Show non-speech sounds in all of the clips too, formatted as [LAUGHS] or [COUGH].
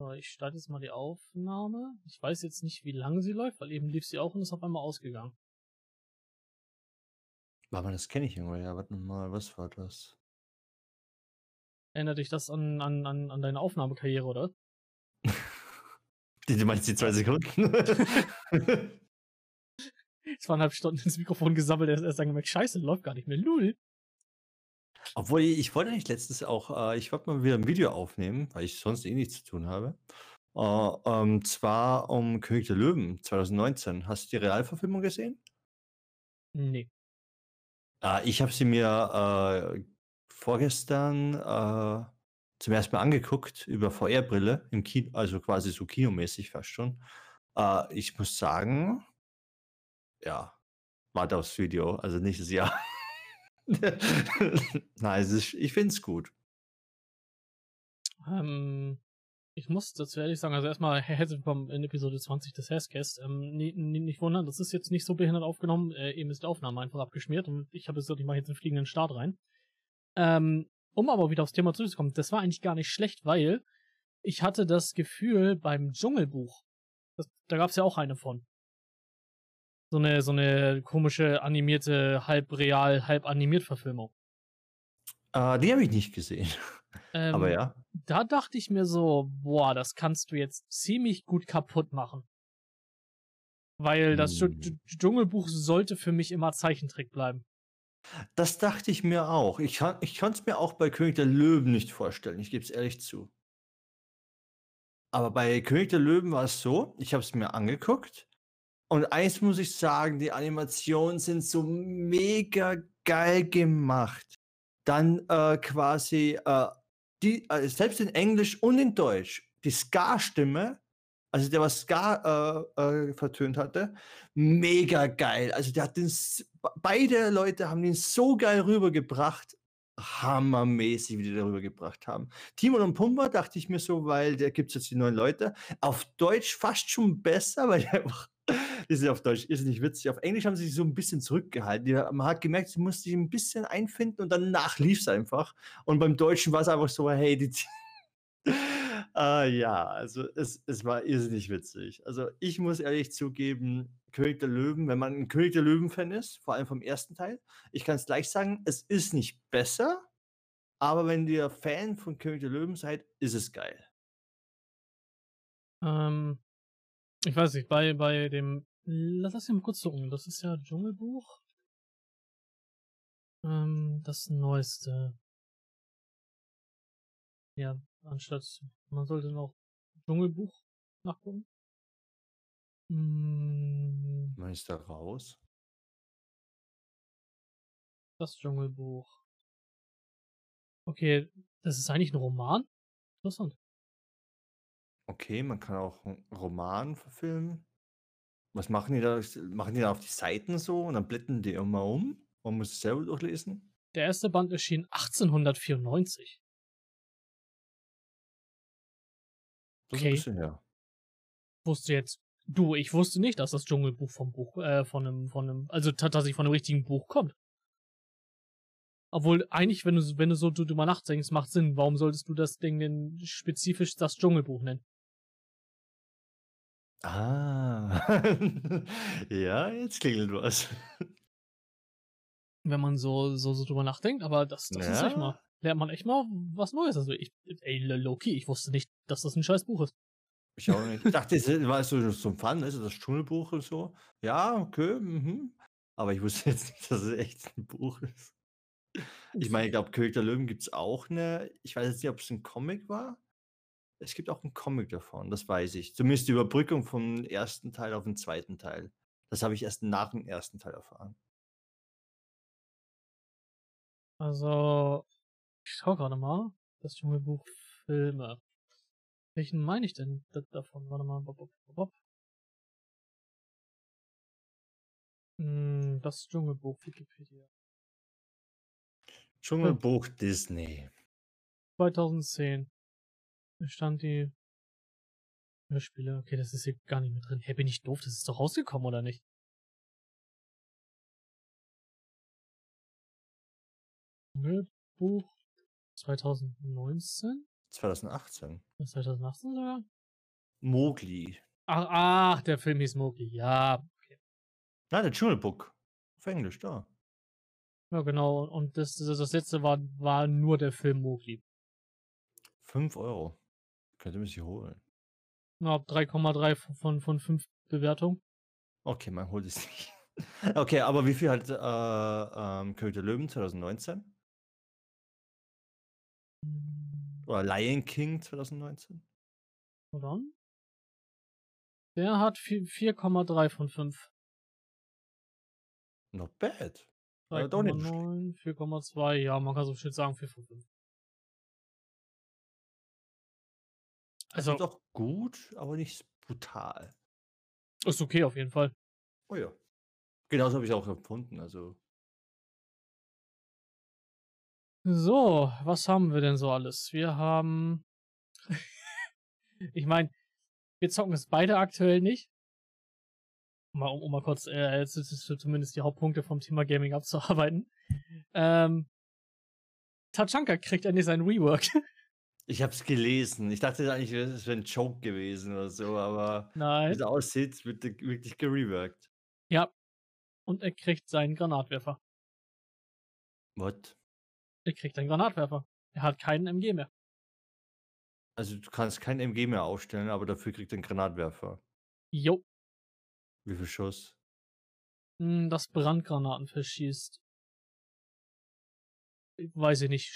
So, ich starte jetzt mal die Aufnahme. Ich weiß jetzt nicht, wie lange sie läuft, weil eben lief sie auch und ist auf einmal ausgegangen. Aber das kenne ich irgendwo. Ja, warte mal, was war das? Erinnert dich das an, an, an, an deine Aufnahmekarriere, oder? [LAUGHS] Die, du meinst die zwei Sekunden? [LAUGHS] Zweieinhalb Stunden ins Mikrofon gesammelt, erst, erst dann gemerkt, scheiße, läuft gar nicht mehr. Lul. Obwohl, ich, wollte eigentlich letztens auch, äh, ich wollte mal wieder ein Video aufnehmen, weil ich sonst eh nichts zu tun habe. Äh, ähm, zwar um König der Löwen 2019. Hast du die Realverfilmung gesehen? Nee. Äh, ich habe sie mir äh, vorgestern äh, zum ersten Mal angeguckt über VR-Brille, im Kino, also quasi so kinomäßig fast schon. Äh, ich muss sagen, ja, warte aufs Video, also nächstes Jahr. [LAUGHS] Nein, ist, ich finde es gut. Ähm, ich muss dazu ehrlich sagen, also erstmal [LAUGHS] herzlich willkommen in Episode 20 des Hashcast. Ähm, nicht, nicht wundern, das ist jetzt nicht so behindert aufgenommen, äh, eben ist die Aufnahme einfach abgeschmiert und ich habe jetzt, ich mache jetzt einen fliegenden Start rein. Ähm, um aber wieder aufs Thema zurückzukommen, das war eigentlich gar nicht schlecht, weil ich hatte das Gefühl beim Dschungelbuch, das, da gab es ja auch eine von. So eine, so eine komische animierte, halb real, halb animiert Verfilmung. Äh, die habe ich nicht gesehen. [LAUGHS] Ähm, Aber ja. Da dachte ich mir so, boah, das kannst du jetzt ziemlich gut kaputt machen. Weil das Hm. Dsch- Dschungelbuch sollte für mich immer Zeichentrick bleiben. Das dachte ich mir auch. Ich, kann- ich konnte es mir auch bei König der Löwen nicht vorstellen. Ich gebe es ehrlich zu. Aber bei König der Löwen war es so, ich habe es mir angeguckt. Und eins muss ich sagen, die Animationen sind so mega geil gemacht. Dann äh, quasi, äh, die, äh, selbst in Englisch und in Deutsch, die Ska-Stimme, also der was Ska äh, äh, vertönt hatte, mega geil. Also der hat den, beide Leute haben den so geil rübergebracht. Hammermäßig, wie die darüber gebracht haben. Timon und Pumba dachte ich mir so, weil da gibt es jetzt die neuen Leute. Auf Deutsch fast schon besser, weil die einfach, die sind auf Deutsch, ist nicht witzig. Auf Englisch haben sie sich so ein bisschen zurückgehalten. Die, man hat gemerkt, sie musste sich ein bisschen einfinden und danach lief es einfach. Und beim Deutschen war es einfach so, hey, die. [LAUGHS] Ah, ja, also es, es war irrsinnig witzig. Also ich muss ehrlich zugeben, König der Löwen, wenn man ein König der Löwen-Fan ist, vor allem vom ersten Teil, ich kann es gleich sagen, es ist nicht besser, aber wenn ihr Fan von König der Löwen seid, ist es geil. Ähm, ich weiß nicht, bei, bei dem. Lass das mal kurz gucken. Das ist ja Dschungelbuch. Ähm, das neueste. Ja, anstatt. Man sollte noch Dschungelbuch nachgucken. Mm, Man ist da raus. Das Dschungelbuch. Okay, das ist eigentlich ein Roman? Interessant. Okay, man kann auch einen Roman verfilmen. Was machen die da? Machen die da auf die Seiten so und dann blättern die immer um? Man muss es selber durchlesen? Der erste Band erschien 1894. Das ist Okay. Wusste jetzt. Du, ich wusste nicht, dass das Dschungelbuch vom Buch, äh, von einem, von einem, also ta- tatsächlich von einem richtigen Buch kommt. Obwohl, eigentlich, wenn du, wenn du so drüber nachdenkst, macht Sinn. Warum solltest du das Ding denn spezifisch das Dschungelbuch nennen? Ah. [LAUGHS] ja, jetzt klingelt was. Wenn man so, so, so drüber nachdenkt, aber das, das ist echt Ja. mal, lernt man echt mal was Neues. Also ich, ey, Loki, ich wusste nicht, dass das ein scheiß Buch ist. Ich auch nicht. Ich dachte, es war so, ein Fun, ist das Dschungelbuch und so. Ja, okay, mhm. Aber ich wusste [LAUGHS] jetzt nicht, dass es echt ein Buch ist. Ich meine, ich glaube, König der Löwen gibt es auch eine. Ich weiß jetzt nicht, ob es ein Comic war. Es gibt auch einen Comic davon, das weiß ich. Zumindest die Überbrückung vom ersten Teil auf den zweiten Teil. Das habe ich erst nach dem ersten Teil erfahren. Also, ich schau gerade mal. Das Dschungelbuch Filme. Welchen meine ich denn da- davon? Warte mal. Bop, bop, bop, bop. Hm, Das Dschungelbuch Wikipedia. Dschungelbuch Disney. 2010. Da stand die Hörspiele. Okay, das ist hier gar nicht mehr drin. Hey, bin ich doof? Das ist doch rausgekommen, oder nicht? Dschungelbuch 2019? 2018. Das ist 2018 sogar? Mowgli. Ach, ach, der Film hieß Mowgli. Ja, Nein, der Dschungelbook. Auf Englisch, da. ja genau. Und das, das, das letzte war, war nur der Film Mowgli. 5 Euro. Könnte man sich holen. Ja, 3,3 von, von, von 5 Bewertungen. Okay, man holt es nicht. [LAUGHS] Okay, aber wie viel hat äh, ähm, König der Löwen 2019? Hm, Oder Lion King 2019? Hold on. Der hat vier- 4,3 von 5. Not bad. Äh, doch nicht schlecht. 3,9, 4,2, ja, man kann so schön sagen 4 von 5. Also doch gut, aber nicht brutal. ist okay auf jeden Fall. Oh ja. Genauso habe ich auch empfunden. Also, So, was haben wir denn so alles? Wir haben. [LAUGHS] ich meine, wir zocken es beide aktuell nicht. Um mal, um, um mal kurz äh, zumindest die Hauptpunkte vom Thema Gaming [LAUGHS] abzuarbeiten. Ähm, Tachanka kriegt endlich sein Rework. [LAUGHS] ich habe es gelesen. Ich dachte eigentlich, es wäre ein Joke gewesen oder so, aber wie Nein. es aussieht, wird wirklich gereworked. Ja. Und er kriegt seinen Granatwerfer. What? Er kriegt einen Granatwerfer. Er hat keinen MG mehr. Also du kannst kein MG mehr aufstellen, aber dafür kriegt er einen Granatwerfer. Jo. Wie viel Schuss? Hm, Das Brandgranaten verschießt. Weiß ich nicht.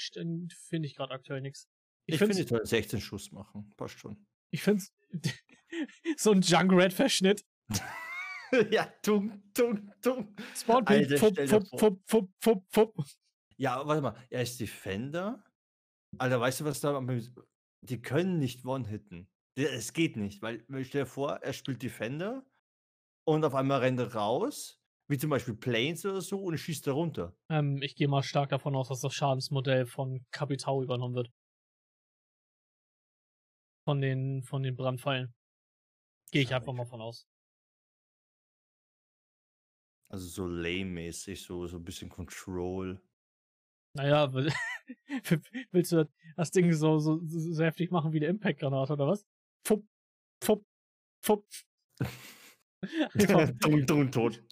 Finde ich gerade aktuell nichts. Ich, finde, ich soll 16 Schuss machen. Passt schon. Ich find's [LAUGHS] so ein Junkrat-Verschnitt. [LAUGHS] ja, tung, tung, tung. Alter, fupp, fupp, fupp, fupp, fupp. Ja, warte mal. Er ist Defender. Alter, weißt du, was da. Die können nicht one-hitten. Es geht nicht, weil, weil stell dir vor, er spielt Defender und auf einmal rennt er raus, wie zum Beispiel Planes oder so, und schießt da runter. Ähm, ich gehe mal stark davon aus, dass das Schadensmodell von Capitao übernommen wird. Von den, von den Brandpfeilen. Gehe ich einfach mal von aus. Also so lame-mäßig, so, so ein bisschen Control. Naja, will- [LAUGHS] willst du das Ding so, so, so heftig machen wie der Impact-Granate oder was? Fupp, fupp, fupp. [LAUGHS] Einfach, dumm, dumm, tot.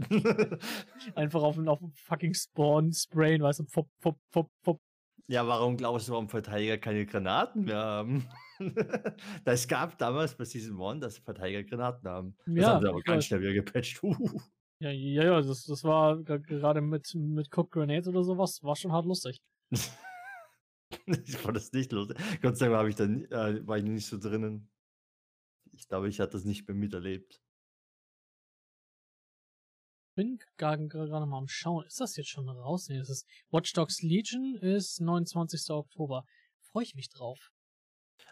einfach auf, auf fucking Spawn sprayen, weißt du, fupp, fupp, fupp, fupp. Ja, warum glaubst du, warum Verteidiger keine Granaten mehr haben? [LAUGHS] das gab damals bei Season 1, dass Verteidiger Granaten haben. Das Ja, haben sie aber ganz weiß. schnell wieder gepatcht. [LAUGHS] Uh. Ja, ja, ja, das, das war ge- gerade mit, mit Cook Grenades oder sowas, war schon hart lustig. [LAUGHS] ich fand das nicht lustig. Gott sei Dank habe ich da, nie- äh, war ich nicht so drinnen. Ich glaube, ich hatte das nicht mehr miterlebt. Bin gerade gerade mal am Schauen. Ist das jetzt schon raus? Nee, das ist Watch Dogs Legion ist 29. Oktober. Freue ich mich drauf.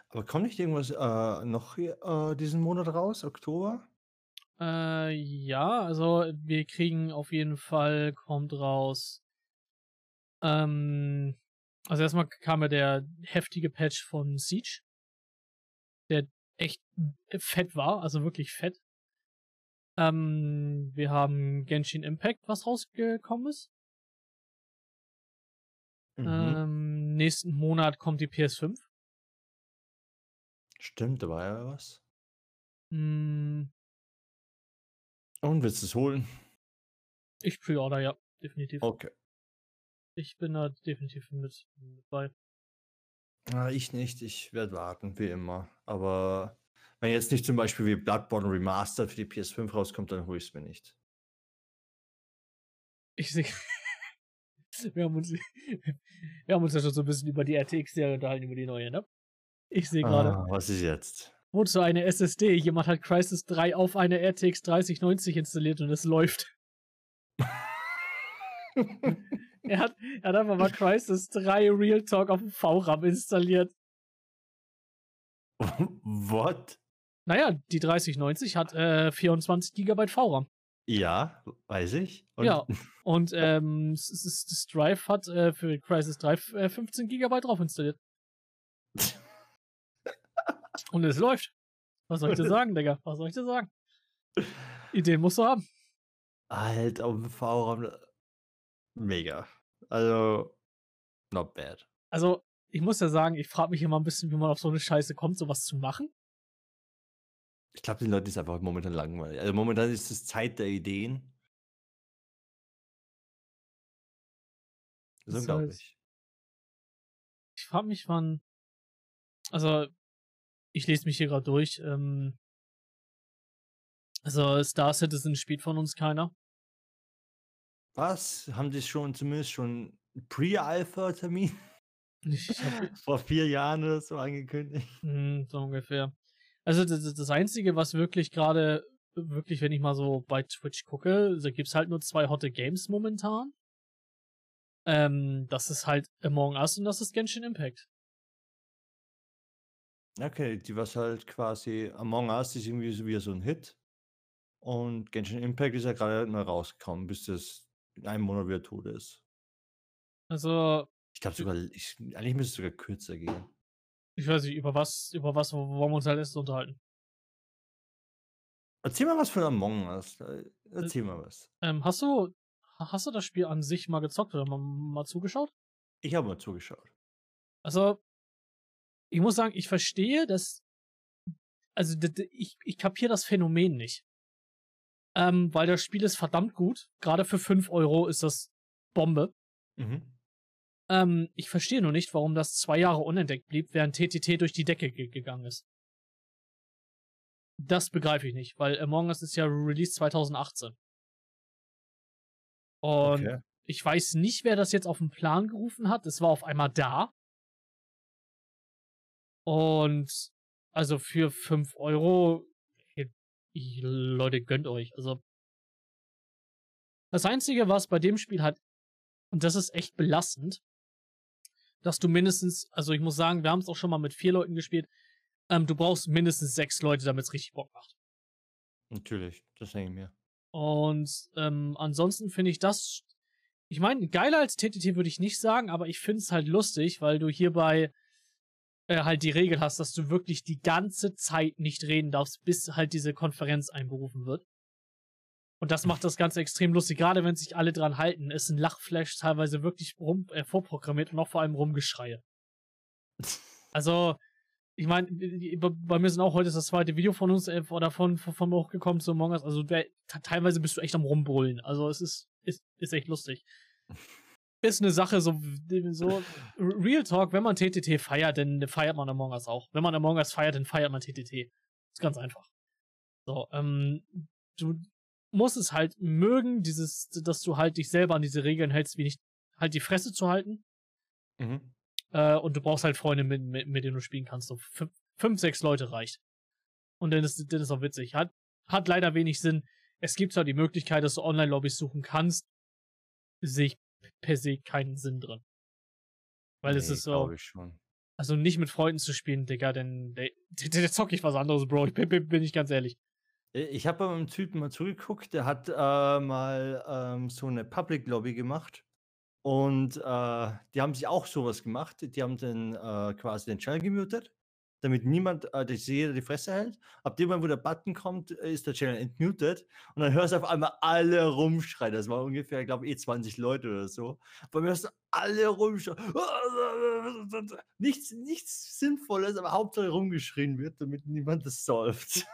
Aber kommt nicht irgendwas äh, noch hier, äh, diesen Monat raus, Oktober? Äh, ja, also wir kriegen auf jeden Fall, kommt raus. Ähm, also erstmal kam ja der heftige Patch von Siege, der echt fett war, also wirklich fett. Ähm, wir haben Genshin Impact, was rausgekommen ist. Mhm. Ähm, nächsten Monat kommt die PS5. Stimmt, da war ja was. Mm, Und willst du es holen? ich pre-order, ja, definitiv. Okay. Ich bin da definitiv mit, mit bei. Ah, ich nicht, ich werde warten, wie immer. Aber wenn jetzt nicht zum Beispiel wie Bloodborne Remastered für die PS5 rauskommt, dann hole ich es mir nicht. Ich sehe. [LAUGHS] wir, haben uns, [LAUGHS] wir haben uns ja schon so ein bisschen über die RTX-Serie unterhalten, über die neue, ne? Ich sehe gerade, Ah, was ist jetzt? wozu eine SSD? Jemand hat Crysis 3 auf eine RTX 3090 installiert und es läuft. [LAUGHS] Er hat, er hat einfach mal Crysis 3 Real Talk auf dem VRAM installiert. What? Naja, die 3090 hat äh, 24 GB VRAM. Ja, weiß ich. Und Ja. [LAUGHS] Und ähm, das Drive hat äh, für Crysis 3 f- äh, 15 GB drauf installiert. [LAUGHS] Und es läuft. Was soll ich dir sagen, Digga? Was soll ich dir sagen? Ideen musst du haben. Halt, auf dem V-Raum. Mega. Also, not bad. Also, ich muss ja sagen, ich frage mich immer ein bisschen, wie man auf so eine Scheiße kommt, sowas zu machen. Ich glaube, den Leuten ist einfach momentan langweilig. Also momentan ist es Zeit der Ideen. Das ist Das unglaublich. ich frage mich, wann also, ich lese mich hier gerade durch, ähm also, Star Citizen spielt von uns keiner. Was? Haben die schon zumindest schon Pre-Alpha-Termin [LAUGHS] vor 4 Jahren oder so angekündigt? hm, so ungefähr. Also, d d das Einzige, was wirklich gerade wirklich, wenn ich mal so bei Twitch gucke, da gibt's halt nur 2 hotte Games momentan. Ähm, das ist halt Among Us und das ist Genshin Impact. Okay, die was halt quasi Among Us ist irgendwie so wieder so 'n Hit. Und Genshin Impact ist ja grade neu rausgekommen, bis das in einem Monat wieder tot ist. Also Ich glaube sogar ich eigentlich müsste es sogar kürzer gehen. Ich weiß nicht, über was über was wo wollen wir uns als Erstes unterhalten? Erzähl mal was von Among Us. Äh, Äh, erzähl mal was. ähm, hast du ha hast du das Spiel an sich mal gezockt oder mal mal zugeschaut? Ich habe mal zugeschaut. Also, ich muss sagen, ich verstehe das also ich ich kapiere das Phänomen nicht. Ähm, weil das Spiel ist verdammt gut. Grade für 5 Euro ist das Bombe. Mhm. Ähm, ich verstehe nur nicht, warum das 2 Jahre unentdeckt blieb, während TTT durch die Decke ge gegangen ist. Das begreife ich nicht, weil Among Us ist ja released 2018. Und Okay. ich weiß nicht, wer das jetzt auf 'n Plan gerufen hat. Es war auf einmal da. Und also für 5 Euro, Leute, gönnt euch. Also das Einzige, was bei dem Spiel halt und das ist echt belastend, dass du mindestens also ich muss sagen, wir haben's auch schon mal mit 4 Leuten gespielt, ähm, du brauchst mindestens 6 Leute, damit's richtig Bock macht. Natürlich, das denke ich mir. Und, ähm, ansonsten finde ich das ich meine, geiler als TTT würde ich nicht sagen, aber ich finde es halt lustig, weil du hierbei, äh, halt die Regel hast, dass du wirklich die ganze Zeit nicht reden darfst, bis halt diese Konferenz einberufen wird. Und das macht das Ganze extrem lustig, grade wenn sich alle dran halten, ist 'n Lachflash teilweise wirklich rum äh, vorprogrammiert und auch vor allem Rumgeschreie. [LAUGHS] Also, ich meine, b bei mir sind auch heute das 2. Video von uns äh, oder von von von mir hochgekommen zu Among Us. Also, teilweise bist du echt am Rumbrüllen. Also, es ist ist ist echt lustig. [LAUGHS] Ist 'ne Sache so so Real Talk, wenn man TTT feiert, dann feiert man Among Us auch. Wenn man Among Us feiert, dann feiert man TTT. Ist ganz einfach. So, ähm, du musst es halt mögen, dieses dass du halt dich selber an diese Regeln hältst, wie nicht halt die Fresse zu halten. Mhm. Äh, und du brauchst halt Freunde, mit mit mit denen du spielen kannst. So fün 5, 6 Leute reicht. Und dann ist dann ist auch witzig. Hat hat leider wenig Sinn. Es gibt zwar die Möglichkeit, dass du Online-Lobbys suchen kannst, sehe ich per se keinen Sinn drin. Weil es Ne, ist so also nicht mit Freunden zu spielen, Digga, denn da [LAUGHS] da zocke ich was anderes, Bro. Ich bin bin bin ich ganz ehrlich. Äh, ich habe bei 'nem Typen mal zugeguckt, der hat, äh, mal, ähm, so 'ne Public Lobby gemacht. Und, äh, die haben sich auch so was gemacht. Die haben den, äh, quasi den Channel gemutet, damit niemand, äh, dass jeder die Fresse hält. Ab dem Moment, wo der Button kommt, ist der Channel entmutet und dann hörst du auf einmal alle rumschreien. Das war ungefähr, ich glaube, eh 20 Leute oder so. Auf einmal hörst du alle rumschreien. Nichts nichts Sinnvolles, aber Hauptsache rumgeschrien wird, damit niemand das [LAUGHS] solved.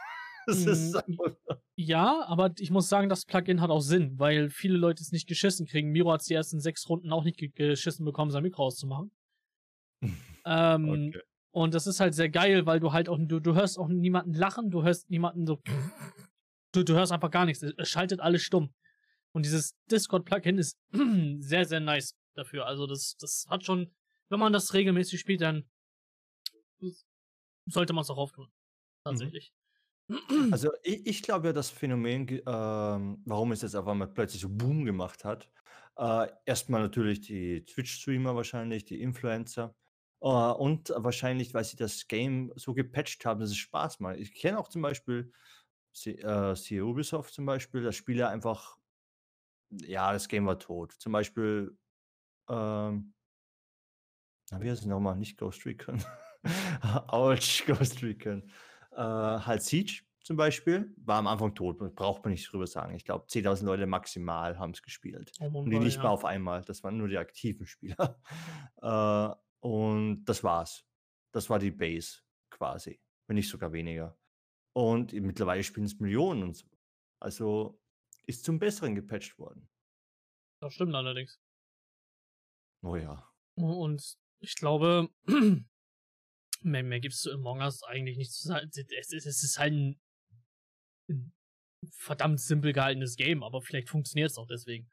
Ist Hm, einfach ja, aber ich muss sagen, das Plugin hat auch Sinn, weil viele Leute es nicht geschissen kriegen. Miro hat's die ersten 6 Runden auch nicht ge geschissen bekommen, sein Mikro auszumachen. Ähm, Okay. und das ist halt sehr geil, weil du halt auch du du hörst auch niemanden lachen, du hörst niemanden so [SNIFFS] du du hörst einfach gar nichts. Es es schaltet alles stumm. Und dieses Discord-Plugin ist [CLEARS THROAT] sehr, sehr nice dafür. Also, das das hat schon wenn man das regelmäßig spielt, dann sollte man's auch auftun, Mhm. Also, [CLEARS THROAT] i ich glaube ja, das Phänomen, ähm, warum es jetzt auf einmal plötzlich so Boom gemacht hat. Äh, erst mal natürlich die Twitch-Streamer wahrscheinlich, die Influencer. Äh, und wahrscheinlich, weil sie das Game so gepatcht haben, dass es Spaß macht. Ich kenne auch zum Beispiel C äh, Ubisoft zum Beispiel, dass Spieler einfach ja, das Game war tot. Zum Beispiel, ähm wie heißt es noch mal? Nicht Ghost Recon. [LAUGHS] Autsch, Ghost Recon. Äh, halt Siege zum Beispiel war am Anfang tot, braucht man nicht drüber sagen. Ich glaube, 10.000 Leute maximal haben's gespielt. Oh Und die nicht mal ja. auf einmal. Das waren nur die aktiven Spieler. [LAUGHS] Äh, Und das war's. Das war die Base quasi, wenn nicht sogar weniger. Und mittlerweile spielen es Millionen und so. Also ist zum Besseren gepatcht worden. Das stimmt allerdings. Oh ja. Und ich glaube, [CLEARS THROAT] mehr, mehr gibt es zu Among Us eigentlich nicht zu sagen. Es, es, es ist halt ein, ein, verdammt simpel gehaltenes Game, aber vielleicht funktioniert es auch deswegen.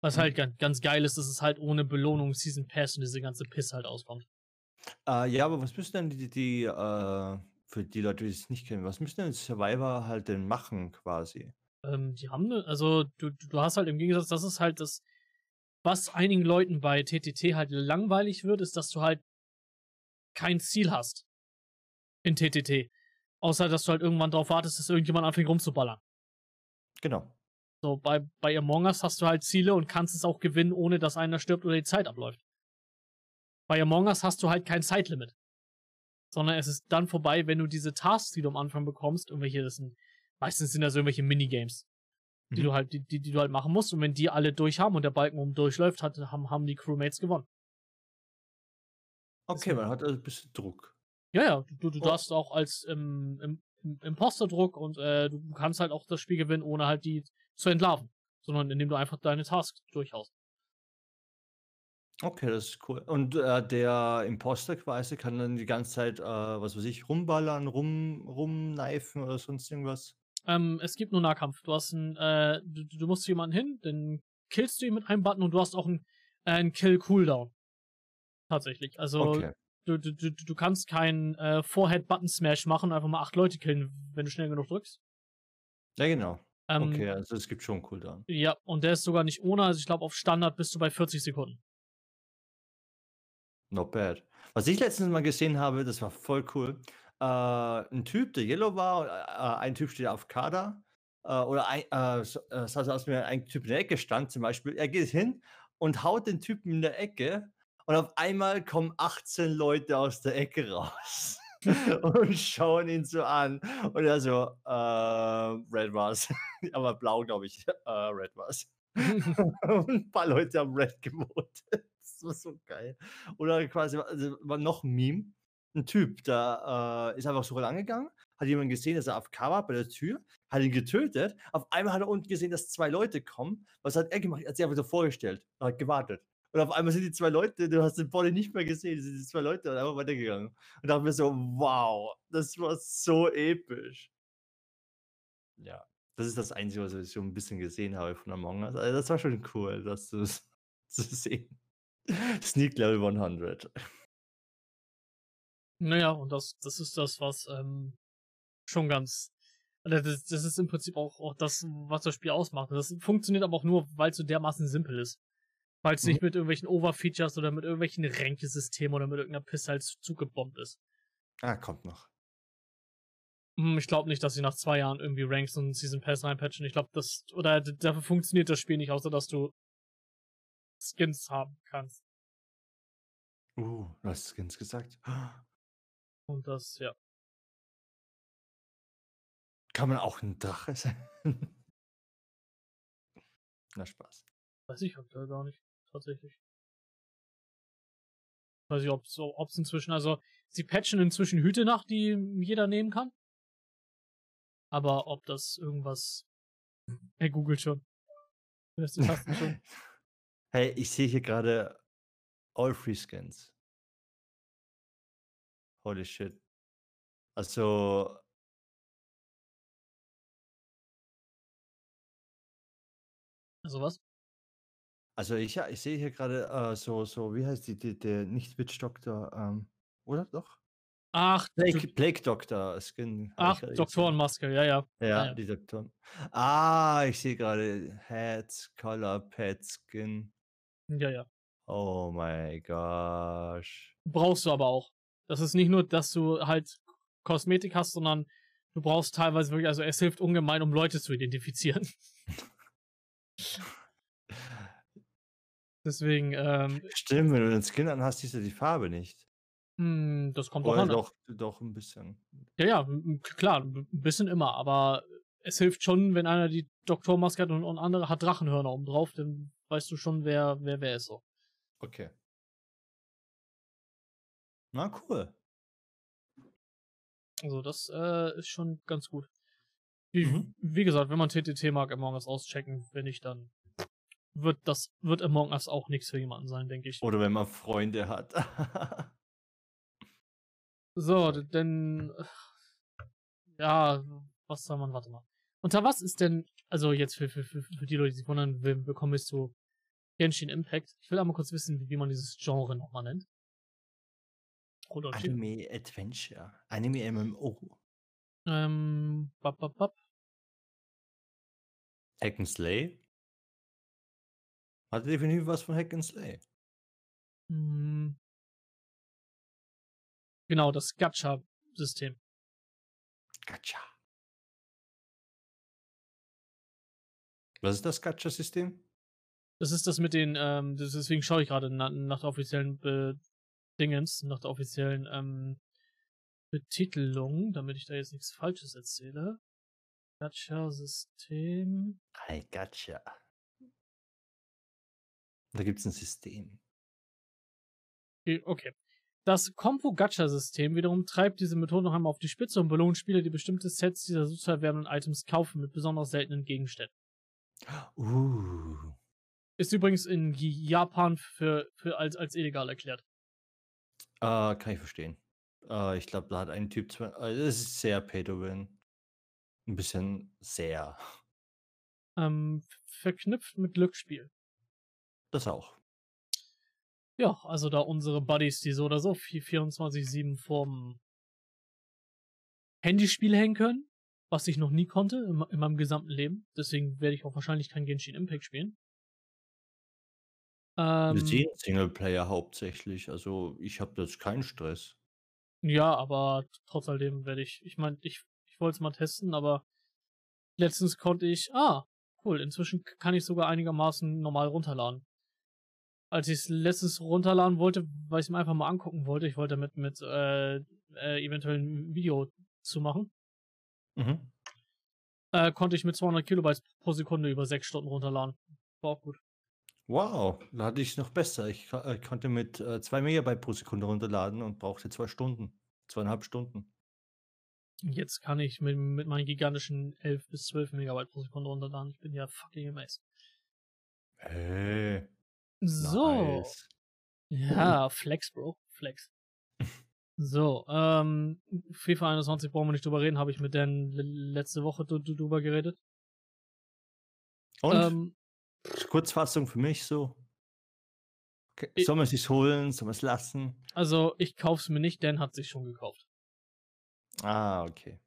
Was halt ganz, ganz geil ist, dass es halt ohne Belohnung Season Pass und diese ganze Piss halt auskommt. Äh, ja, aber was müssen denn die, die äh, für die Leute, die es nicht kennen, was müssen denn Survivor halt denn machen quasi? Ähm, die haben, ne, also du, du hast halt im Gegensatz, das ist halt das, was einigen Leuten bei TTT halt langweilig wird, ist, dass du halt kein Ziel hast in TTT. Außer, dass du halt irgendwann darauf wartest, dass irgendjemand anfängt rumzuballern. Genau. So, bei, bei Among Us hast du halt Ziele und kannst es auch gewinnen, ohne dass einer stirbt oder die Zeit abläuft. Bei Among Us hast du halt kein Zeitlimit. Sondern es ist dann vorbei, wenn du diese Tasks, die du am Anfang bekommst, irgendwelche, das sind, meistens sind das irgendwelche Minigames, die Mhm. du halt, die, die, die du halt machen musst. Und wenn die alle durch haben und der Balken um durchläuft, hat, haben, haben die Crewmates gewonnen. Okay, man hat also ein bisschen Druck. Ja, ja, du, du Oh. darfst auch als ähm, im, im Imposterdruck und äh, du kannst halt auch das Spiel gewinnen, ohne halt die zu entlarven. Sondern indem du einfach deine Tasks durchhaust. Okay, das ist cool. Und äh, der Imposter quasi kann dann die ganze Zeit, äh, was weiß ich, rumballern, rum, rumkneifen oder sonst irgendwas. Ähm, es gibt nur Nahkampf. Du hast ein, äh, du, du musst jemanden hin, dann killst du ihn mit einem Button und du hast auch einen, äh, einen Kill-Cooldown. Tatsächlich. Also Okay. du, du, du, du kannst keinen äh, Forehead-Button-Smash machen und einfach mal acht Leute killen, wenn du schnell genug drückst. Ja, genau. Ähm, Okay, also es gibt schon einen Cooldown. Ja, und der ist sogar nicht ohne, also ich glaube auf Standard bist du bei 40 Sekunden. Not bad. Was ich letztens mal gesehen habe, das war voll cool. Äh, ein Typ, der Yellow war, äh, ein Typ steht auf Kader. Äh, oder ein, äh, so- äh, sah so aus, wie ein Typ in der Ecke stand, zum Beispiel. Er geht hin und haut den Typen in der Ecke und auf einmal kommen 18 Leute aus der Ecke raus [LAUGHS] und schauen ihn so an. Und er so, äh, Red war's. [LAUGHS] Aber blau, glaube ich. Äh, Red war's. [LAUGHS] und ein paar Leute haben Red gewotet. Das war so geil. Oder quasi, also war noch ein Meme. Ein Typ, der äh, ist einfach so rangegangen, hat jemanden gesehen, dass er auf war bei der Tür, hat ihn getötet. Auf einmal hat er unten gesehen, dass zwei Leute kommen. Was hat er gemacht? Er hat sich einfach so vorgestellt, hat gewartet. Und auf einmal sind die zwei Leute, du hast den Body nicht mehr gesehen, sind die zwei Leute und einfach weitergegangen. Und dachte mir so, wow, das war so episch. Ja, das ist das Einzige, was ich so ein bisschen gesehen habe von Among Us. Also das war schon cool, das zu, [LAUGHS] zu sehen. Sneak Level 100. Naja, und das, das ist das, was ähm, schon ganz. oder Das, das ist im Prinzip auch, auch das, was das Spiel ausmacht. Das funktioniert aber auch nur, weil es so dermaßen simpel ist. Weil es Mhm. nicht mit irgendwelchen Overfeatures oder mit irgendwelchen Ränkesystemen oder mit irgendeiner Pisse halt zugebombt ist. Ah, kommt noch. Hm, Ich glaube nicht, dass sie nach zwei Jahren irgendwie Ranks und Season Pass reinpatchen. Ich glaube, das, oder dafür funktioniert das Spiel nicht, außer dass du Skins haben kannst. Uh, du hast Skins gesagt. Und das, ja. Kann man auch ein Drache sein? [LAUGHS] Na, Spaß. Weiß ich aktuell gar nicht, tatsächlich. Weiß ich, ob so, ob's inzwischen, also, sie patchen inzwischen Hüte nach, die jeder nehmen kann. Aber ob das irgendwas. Er googelt schon. Lässt die Tasten schon. Hey, ich sehe hier gerade All Free Skins. Holy shit. Also, Also was? Also ich, ja, ich sehe hier gerade äh, so, so, wie heißt die, die der nicht Witch Doctor, ähm, oder doch? Ach, Plague, Plague Doctor Skin. ach. Doktorenmaske, ja, ja. Ja, ja, die Doktoren. Ah, ich sehe gerade Heads, Color, Pet Skin. Ja, ja. Oh my gosh. Brauchst du aber auch. Das ist nicht nur, dass du halt Kosmetik hast, sondern du brauchst teilweise wirklich, also es hilft ungemein, um Leute zu identifizieren. [LAUGHS] [LAUGHS] Deswegen, ähm, Stimmt, wenn du den Skin anhast, siehst du die Farbe nicht. hm, das kommt auch Oder an. doch, doch ein bisschen. Ja, ja, klar, ein bisschen immer, aber es hilft schon, wenn einer die Doktormaske hat und, und andere hat Drachenhörner oben drauf, dann weißt du schon, wer, wer, wer ist so. Okay. Na cool. Also das äh, ist schon ganz gut. Wie, Mhm. wie gesagt, wenn man TTT mag, Among Us auschecken, wenn nicht, dann wird das wird Among Us auch nichts für jemanden sein, denke ich. Oder wenn man Freunde hat. [LAUGHS] So, denn äh, ja, was soll man, warte mal. Unter was ist denn, also jetzt für, für, für, für die Leute, die sich wundern, wie bekomme ich zu Genshin Impact? Ich will einmal kurz wissen, wie, wie man dieses Genre nochmal nennt. Rodolfi. Anime Adventure. Anime MMO. Ähm, bap, bap, bap. Hack and Slay. Hat definitiv was von Hack and Slay. Hm. Genau, das Gacha-System. Gacha. Was ist das Gacha-System? Das ist das mit den, ähm, deswegen schaue ich gerade na, nach der offiziellen Be Dingens, nach der offiziellen ähm, Betitelung, damit ich da jetzt nichts Falsches erzähle. Gacha-System. Ein Gacha. Da gibt es ein System. Okay. Das Compo-Gacha-System wiederum treibt diese Methode noch einmal auf die Spitze und belohnt Spieler, die bestimmte Sets dieser so zu erwerbenden Items kaufen mit besonders seltenen Gegenständen. Uh. Ist übrigens in Japan für, für als, als illegal erklärt. Äh, kann ich verstehen. Äh, ich glaube, da hat ein Typ zwei. Äh, das ist sehr pay to win. Ein bisschen sehr. Ähm, verknüpft mit Glücksspiel. Das auch. Ja, also da unsere Buddies, die so oder so 24-7 vorm Handyspiel hängen können, was ich noch nie konnte in, in meinem gesamten Leben. Deswegen werde ich auch wahrscheinlich kein Genshin Impact spielen. Wir Ähm, sehen Singleplayer hauptsächlich. Also ich habe jetzt keinen Stress. ja, aber trotz alledem werde ich, ich meine, ich, ich wollte es mal testen, aber letztens konnte ich, ah, cool, inzwischen kann ich sogar einigermaßen normal runterladen. Als ich es letztens runterladen wollte, weil ich es mir einfach mal angucken wollte, ich wollte damit mit äh, äh, eventuell ein Video zu machen, Mhm. äh, konnte ich mit 200 Kilobytes pro Sekunde über sechs Stunden runterladen. War auch gut. Wow, da hatte ich es noch besser. Ich äh, konnte mit äh, 2 Megabyte pro Sekunde runterladen und brauchte zwei Stunden. Zweieinhalb Stunden. Jetzt kann ich mit, mit meinen gigantischen 11 bis 12 Megabyte pro Sekunde runterladen. Ich bin ja fucking amazed. Hey. So. Nice. Ja, Flex, Bro. Flex. So, ähm, FIFA 21 brauchen wir nicht drüber reden, habe ich mit Dan letzte Woche drüber geredet. Und Ähm, Kurzfassung für mich so. Okay. Ich- Soll man es sich holen? Soll man es lassen? also, ich kauf's mir nicht, Dan hat sich schon gekauft. Ah, okay.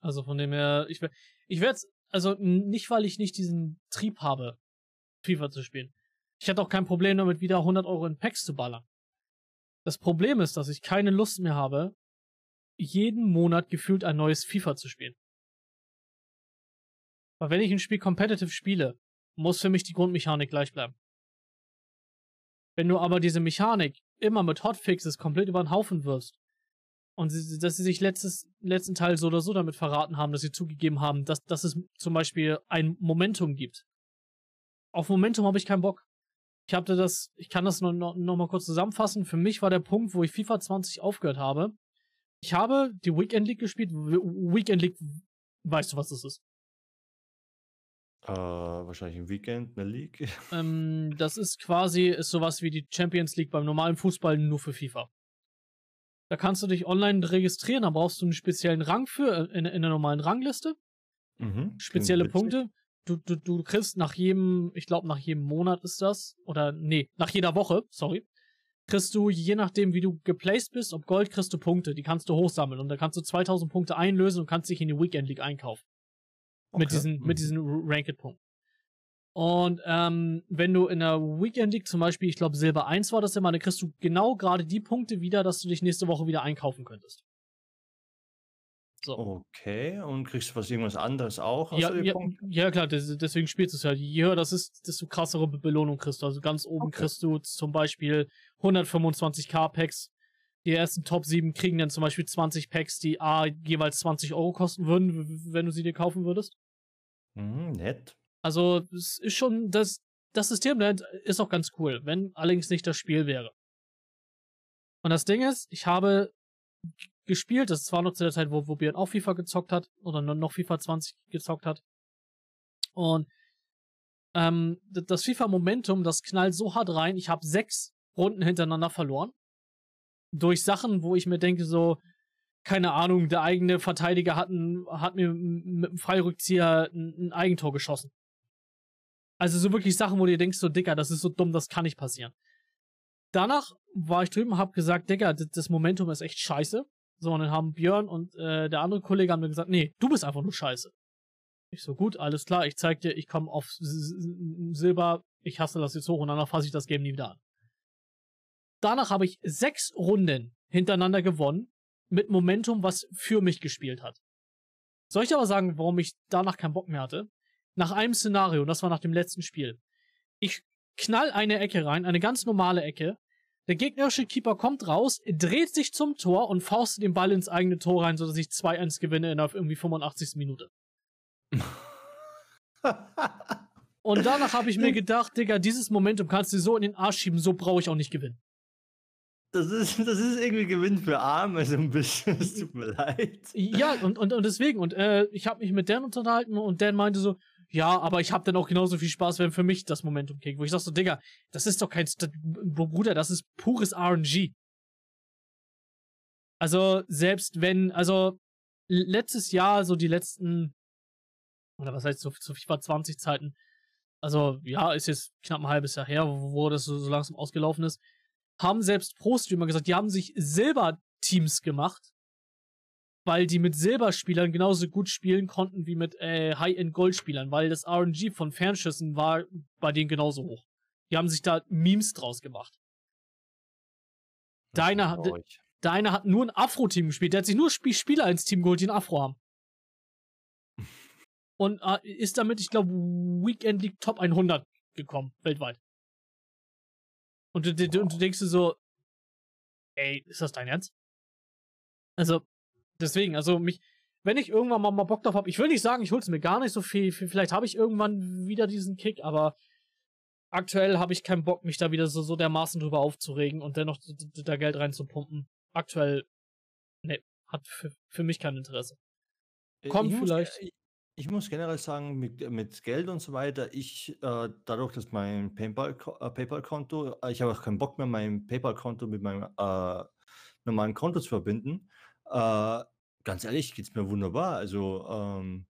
Also von dem her, ich, ich werde also nicht, weil ich nicht diesen Trieb habe, FIFA zu spielen. Ich hatte auch kein Problem damit, wieder 100 Euro in Packs zu ballern. Das Problem ist, dass ich keine Lust mehr habe, jeden Monat gefühlt ein neues FIFA zu spielen. Weil wenn ich ein Spiel competitive spiele, muss für mich die Grundmechanik gleich bleiben. Wenn du aber diese Mechanik immer mit Hotfixes komplett über den Haufen wirfst und sie, dass sie sich letztes, letzten Teil so oder so damit verraten haben, dass sie zugegeben haben, dass, dass es zum Beispiel ein Momentum gibt. Auf Momentum habe ich keinen Bock. Ich habe das, ich kann das noch, noch, mal kurz zusammenfassen. Für mich war der Punkt, wo ich FIFA 20 aufgehört habe. Ich habe die Weekend League gespielt. Weekend League, weißt du, was das ist? Äh, wahrscheinlich im Weekend eine League. [LAUGHS] Ähm, das ist quasi ist sowas wie die Champions League beim normalen Fußball nur für FIFA. Da kannst du dich online registrieren, da brauchst du einen speziellen Rang für äh, in, in der normalen Rangliste. Mhm. spezielle. Punkte. Du, du, du kriegst nach jedem, ich glaube nach jedem Monat ist das, oder nee, nach jeder Woche, sorry, kriegst du, je nachdem wie du geplaced bist, ob Gold, kriegst du Punkte, die kannst du hochsammeln und dann kannst du 2000 Punkte einlösen und kannst dich in die Weekend League einkaufen. Mit Okay. diesen, Mhm. mit diesen Ranked-Punkten. Und ähm, wenn du in der Weekend League zum Beispiel, ich glaube Silber 1 war das immer, dann kriegst du genau gerade die Punkte wieder, dass du dich nächste Woche wieder einkaufen könntest. So. Okay, und kriegst du was irgendwas anderes auch? Ja, ja, ja, klar, des, deswegen spielst du es halt. Je höher das ist, desto krassere Be Belohnung kriegst du. Also ganz oben Okay. kriegst du zum Beispiel 125k Packs. Die ersten Top 7 kriegen dann zum Beispiel 20 Packs, die A jeweils 20 Euro kosten würden, wenn du sie dir kaufen würdest. Mhm, nett. Also es ist schon, das, das System dahinter ist auch ganz cool, wenn allerdings nicht das Spiel wäre. Und das Ding ist, ich habe gespielt, das war noch zu der Zeit, wo, wo Björn auch FIFA gezockt hat, oder noch FIFA 20 gezockt hat. Und ähm, das FIFA-Momentum, das knallt so hart rein, ich habe sechs Runden hintereinander verloren. Durch Sachen, wo ich mir denke, so, keine Ahnung, der eigene Verteidiger hat, ein, hat mir mit einem Freirückzieher ein, ein Eigentor geschossen. Also so wirklich Sachen, wo du denkst, so, Dicker, das ist so dumm, das kann nicht passieren. Danach war ich drüben, hab gesagt, Digga, das Momentum ist echt scheiße. So, und dann haben Björn und äh, der andere Kollege haben mir gesagt, nee, du bist einfach nur scheiße. Ich so, gut, alles klar, ich zeig dir, ich komme auf Silber, ich hasse das jetzt hoch und danach fasse ich das Game nie wieder an. Danach habe ich sechs Runden hintereinander gewonnen mit Momentum, was für mich gespielt hat. Soll ich aber sagen, warum ich danach keinen Bock mehr hatte? Nach einem Szenario, und das war nach dem letzten Spiel. Ich knall eine Ecke rein, eine ganz normale Ecke. Der gegnerische Keeper kommt raus, dreht sich zum Tor und faustet den Ball ins eigene Tor rein, sodass ich 2-1 gewinne in auf irgendwie 85. Minute. [LAUGHS] und danach habe ich mir gedacht, Digga, dieses Momentum kannst du so in den Arsch schieben, so brauche ich auch nicht gewinnen. Das ist, das ist irgendwie Gewinn für Arme, so ein bisschen. Es tut mir leid. Ja, und, und, und deswegen, und äh, ich habe mich mit Dan unterhalten und Dan meinte so, ja, aber ich habe dann auch genauso viel Spaß, wenn für mich das Momentum kickt. Wo ich sag so, Digga, das ist doch kein, das, Bruder, das ist pures RNG. Also, selbst wenn, also, letztes Jahr, so die letzten, oder was heißt so, so FIFA 20 Zeiten, also, ja, ist jetzt knapp ein halbes Jahr her, wo, wo das so, so langsam ausgelaufen ist, haben selbst Pro-Streamer gesagt, die haben sich Silber-Teams gemacht, weil die mit Silberspielern genauso gut spielen konnten wie mit äh, High-End-Goldspielern, weil das RNG von Fernschüssen war bei denen genauso hoch. Die haben sich da Memes draus gemacht. Deiner hat, deiner hat nur ein Afro-Team gespielt. Der hat sich nur Sp Spieler ins Team geholt, die ein Afro haben. [LAUGHS] Und äh, ist damit, ich glaube, Weekend League Top 100 gekommen, weltweit. Und du, du, und du denkst dir so, ey, ist das dein Ernst? Also, deswegen, also mich, wenn ich irgendwann mal, mal Bock drauf habe, ich will nicht sagen, ich hol's mir gar nicht so viel, vielleicht habe ich irgendwann wieder diesen Kick, aber aktuell habe ich keinen Bock, mich da wieder so, so dermaßen drüber aufzuregen und dennoch da Geld reinzupumpen. Aktuell, ne, hat für, für mich kein Interesse. Äh, Kommt ich vielleicht. Muss, ich muss generell sagen, mit, mit Geld und so weiter, ich, äh, dadurch, dass mein PayPal-Konto, äh, PayPal äh, ich habe auch keinen Bock mehr, mein PayPal-Konto mit meinem äh, normalen Konto zu verbinden. Äh, ganz ehrlich, geht es mir wunderbar. Also, ähm,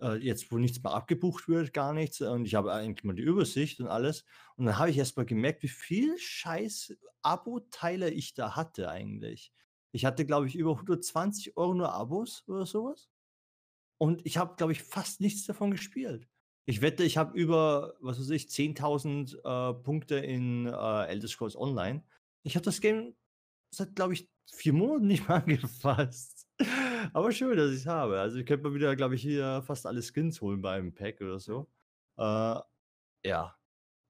äh, jetzt, wo nichts mehr abgebucht wird, gar nichts, und ich habe eigentlich mal die Übersicht und alles. Und dann habe ich erst mal gemerkt, wie viel scheiß Abo-Teile ich da hatte eigentlich. Ich hatte, glaube ich, über 120 Euro nur Abos oder sowas. Und ich habe, glaube ich, fast nichts davon gespielt. Ich wette, ich habe über, was weiß ich, 10.000 äh, Punkte in äh, Elder Scrolls Online. Ich habe das Game seit, glaube ich, vier Monaten nicht mehr [LAUGHS] angefasst. Aber schön, dass ich es habe. Also ich könnte mal wieder, glaube ich, hier fast alle Skins holen bei einem Pack oder so. Äh, ja. ja.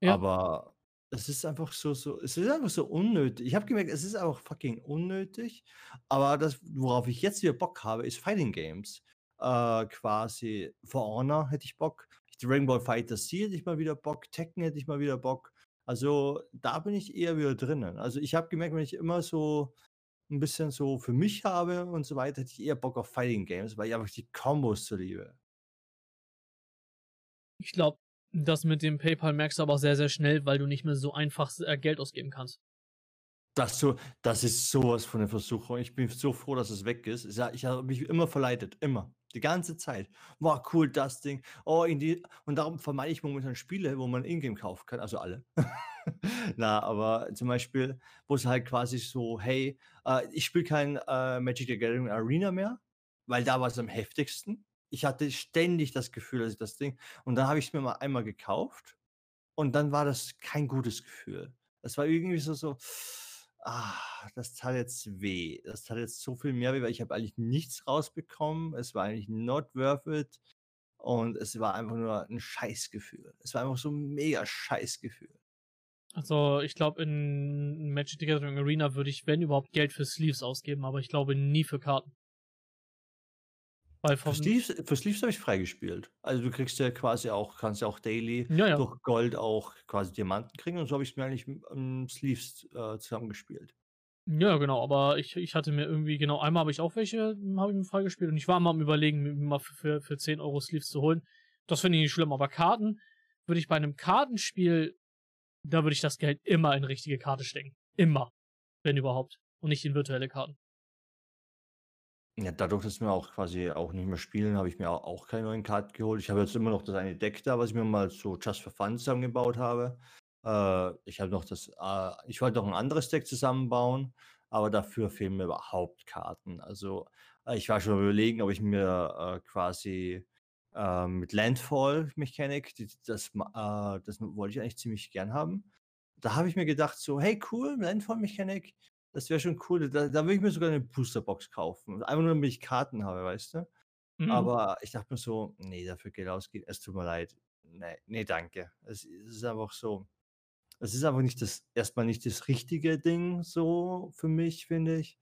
Aber es ist einfach so, so, es ist einfach so unnötig. Ich habe gemerkt, es ist einfach fucking unnötig. Aber das, worauf ich jetzt wieder Bock habe, ist Fighting Games äh, quasi For Honor hätte ich Bock. Dragon Ball Fighter C hätte ich mal wieder Bock. Tekken hätte ich mal wieder Bock. Also da bin ich eher wieder drinnen. Also ich habe gemerkt, wenn ich immer so ein bisschen so für mich habe und so weiter, hätte ich eher Bock auf Fighting Games, weil ich einfach die Kombos so liebe. Ich glaube, das mit dem PayPal merkst du aber auch sehr, sehr schnell, weil du nicht mehr so einfach äh, Geld ausgeben kannst. Das, so, das ist sowas von der Versuchung. Ich bin so froh, dass es weg ist. Ich habe mich immer verleitet, immer. Die ganze Zeit. Wow, cool, das Ding. Oh, in die. Und darum vermeide ich momentan Spiele, wo man Ingame kaufen kann. Also alle. [LAUGHS] Na, aber zum Beispiel, wo es halt quasi so, hey, äh, ich spiele kein äh, Magic the Gathering Arena mehr, weil da war es am heftigsten. Ich hatte ständig das Gefühl, dass ich das Ding. Und dann habe ich es mir mal einmal gekauft. Und dann war das kein gutes Gefühl. Das war irgendwie so, so ah, das tat jetzt weh. Das tat jetzt so viel mehr weh, weil ich habe eigentlich nichts rausbekommen. Es war eigentlich not worth it. Und es war einfach nur ein Scheißgefühl. Es war einfach so ein mega Scheißgefühl. Also, ich glaube, in Magic the Gathering Arena würde ich, wenn überhaupt, Geld für Sleeves ausgeben, aber ich glaube nie für Karten. Weil für Sleeves, für Sleeves habe ich freigespielt. Also du kriegst ja quasi auch, kannst ja auch daily ja, ja. durch Gold auch quasi Diamanten kriegen und so habe ich mir eigentlich ähm, Sleeves äh, zusammengespielt. Ja, genau, aber ich ich hatte mir irgendwie genau einmal habe ich auch welche hm, habe ich mir freigespielt und ich war mal am Überlegen, mir mal f für für 10 € Sleeves zu holen. Das finde ich nicht schlimm, aber Karten würde ich bei 'nem Kartenspiel da würde ich das Geld immer in richtige Karte stecken. Immer, wenn überhaupt und nicht in virtuelle Karten. Ja, dadurch, dass wir auch quasi auch nicht mehr spielen, habe ich mir au auch keine neuen Karten geholt. Ich habe jetzt immer noch das eine Deck da, was ich mir mal so just for fun zusammengebaut habe. Äh, ich habe noch das äh, ich wollte noch 'n anderes Deck zusammenbauen, aber dafür fehlen mir überhaupt Karten. Also, äh, ich war schon Überlegen, ob ich mir, äh, quasi, ähm, mit Landfall Mechanic, d das äh, das wollte ich eigentlich ziemlich gern haben. Da habe ich mir gedacht so: „Hey cool, Landfall Mechanic, das wäre schon cool.“ Da da würde ich mir sogar 'ne Boosterbox kaufen. Einfach nur, damit ich Karten habe, weißt du? Mhm. Aber ich dachte mir so: „Ne, dafür Geld ausgeben, es tut mir leid. Ne, ne, danke.“ Es es ist einfach so es ist einfach nicht das erst mal nicht das richtige Ding so für mich, finde ich.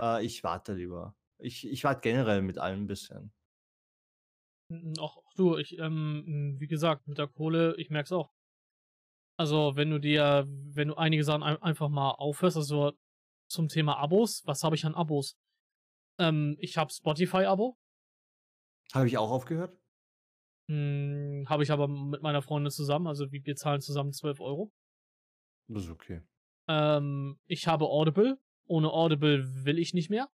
Äh, ich warte lieber. Ich ich warte generell mit allem 'n bisschen. Ach du, ich, ähm, hm, wie gesagt, mit der Kohle, ich merke es auch. Also, wenn du dir wenn du einige Sachen ei einfach mal aufhörst, also, zum Thema Abos, was habe ich an Abos? Ähm, ich habe Spotify-Abo. Habe ich auch aufgehört. Hm, habe ich aber mit meiner Freundin zusammen, also, wir zahlen zusammen 12 €. Das ist okay. Ähm, ich habe Audible. Ohne Audible will ich nicht mehr.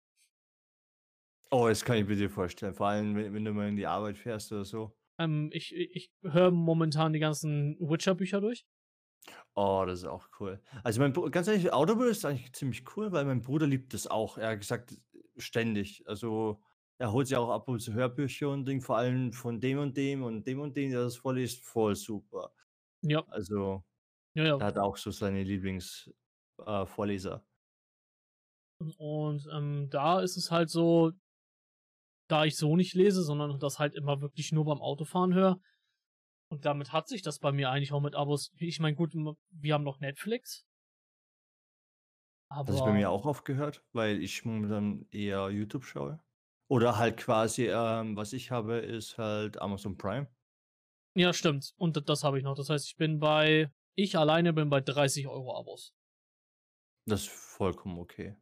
Oh, das kann ich mir dir vorstellen, vor allem, wenn wenn du mal in die Arbeit fährst oder so. Ähm, ich ich höre momentan die ganzen Witcher-Bücher durch. Oh, das ist auch cool. Also, mein Bru ganz ehrlich, Audible ist eigentlich ziemlich cool, weil mein Bruder liebt das auch. Er hat gesagt, ständig. Also, er holt sich auch ab und zu Hörbücher und Ding, vor allem von dem und dem und dem und dem, der das vorliest, voll super. Ja. Also, Ja, ja. er hat auch so seine Lieblings äh. Und, ähm, da ist es halt so da ich so nicht lese, sondern das halt immer wirklich nur beim Autofahren höre und damit hat sich das bei mir eigentlich auch mit Abos ich meine, gut, wir haben noch Netflix. Das ist bei mir Aber auch aufgehört, weil ich momentan eher YouTube schaue. Oder halt quasi, ähm, was ich habe, ist halt Amazon Prime. Ja, stimmt. Und das habe ich noch. Das heißt, ich bin bei ich alleine bin bei 30 € Abos. Das ist vollkommen okay.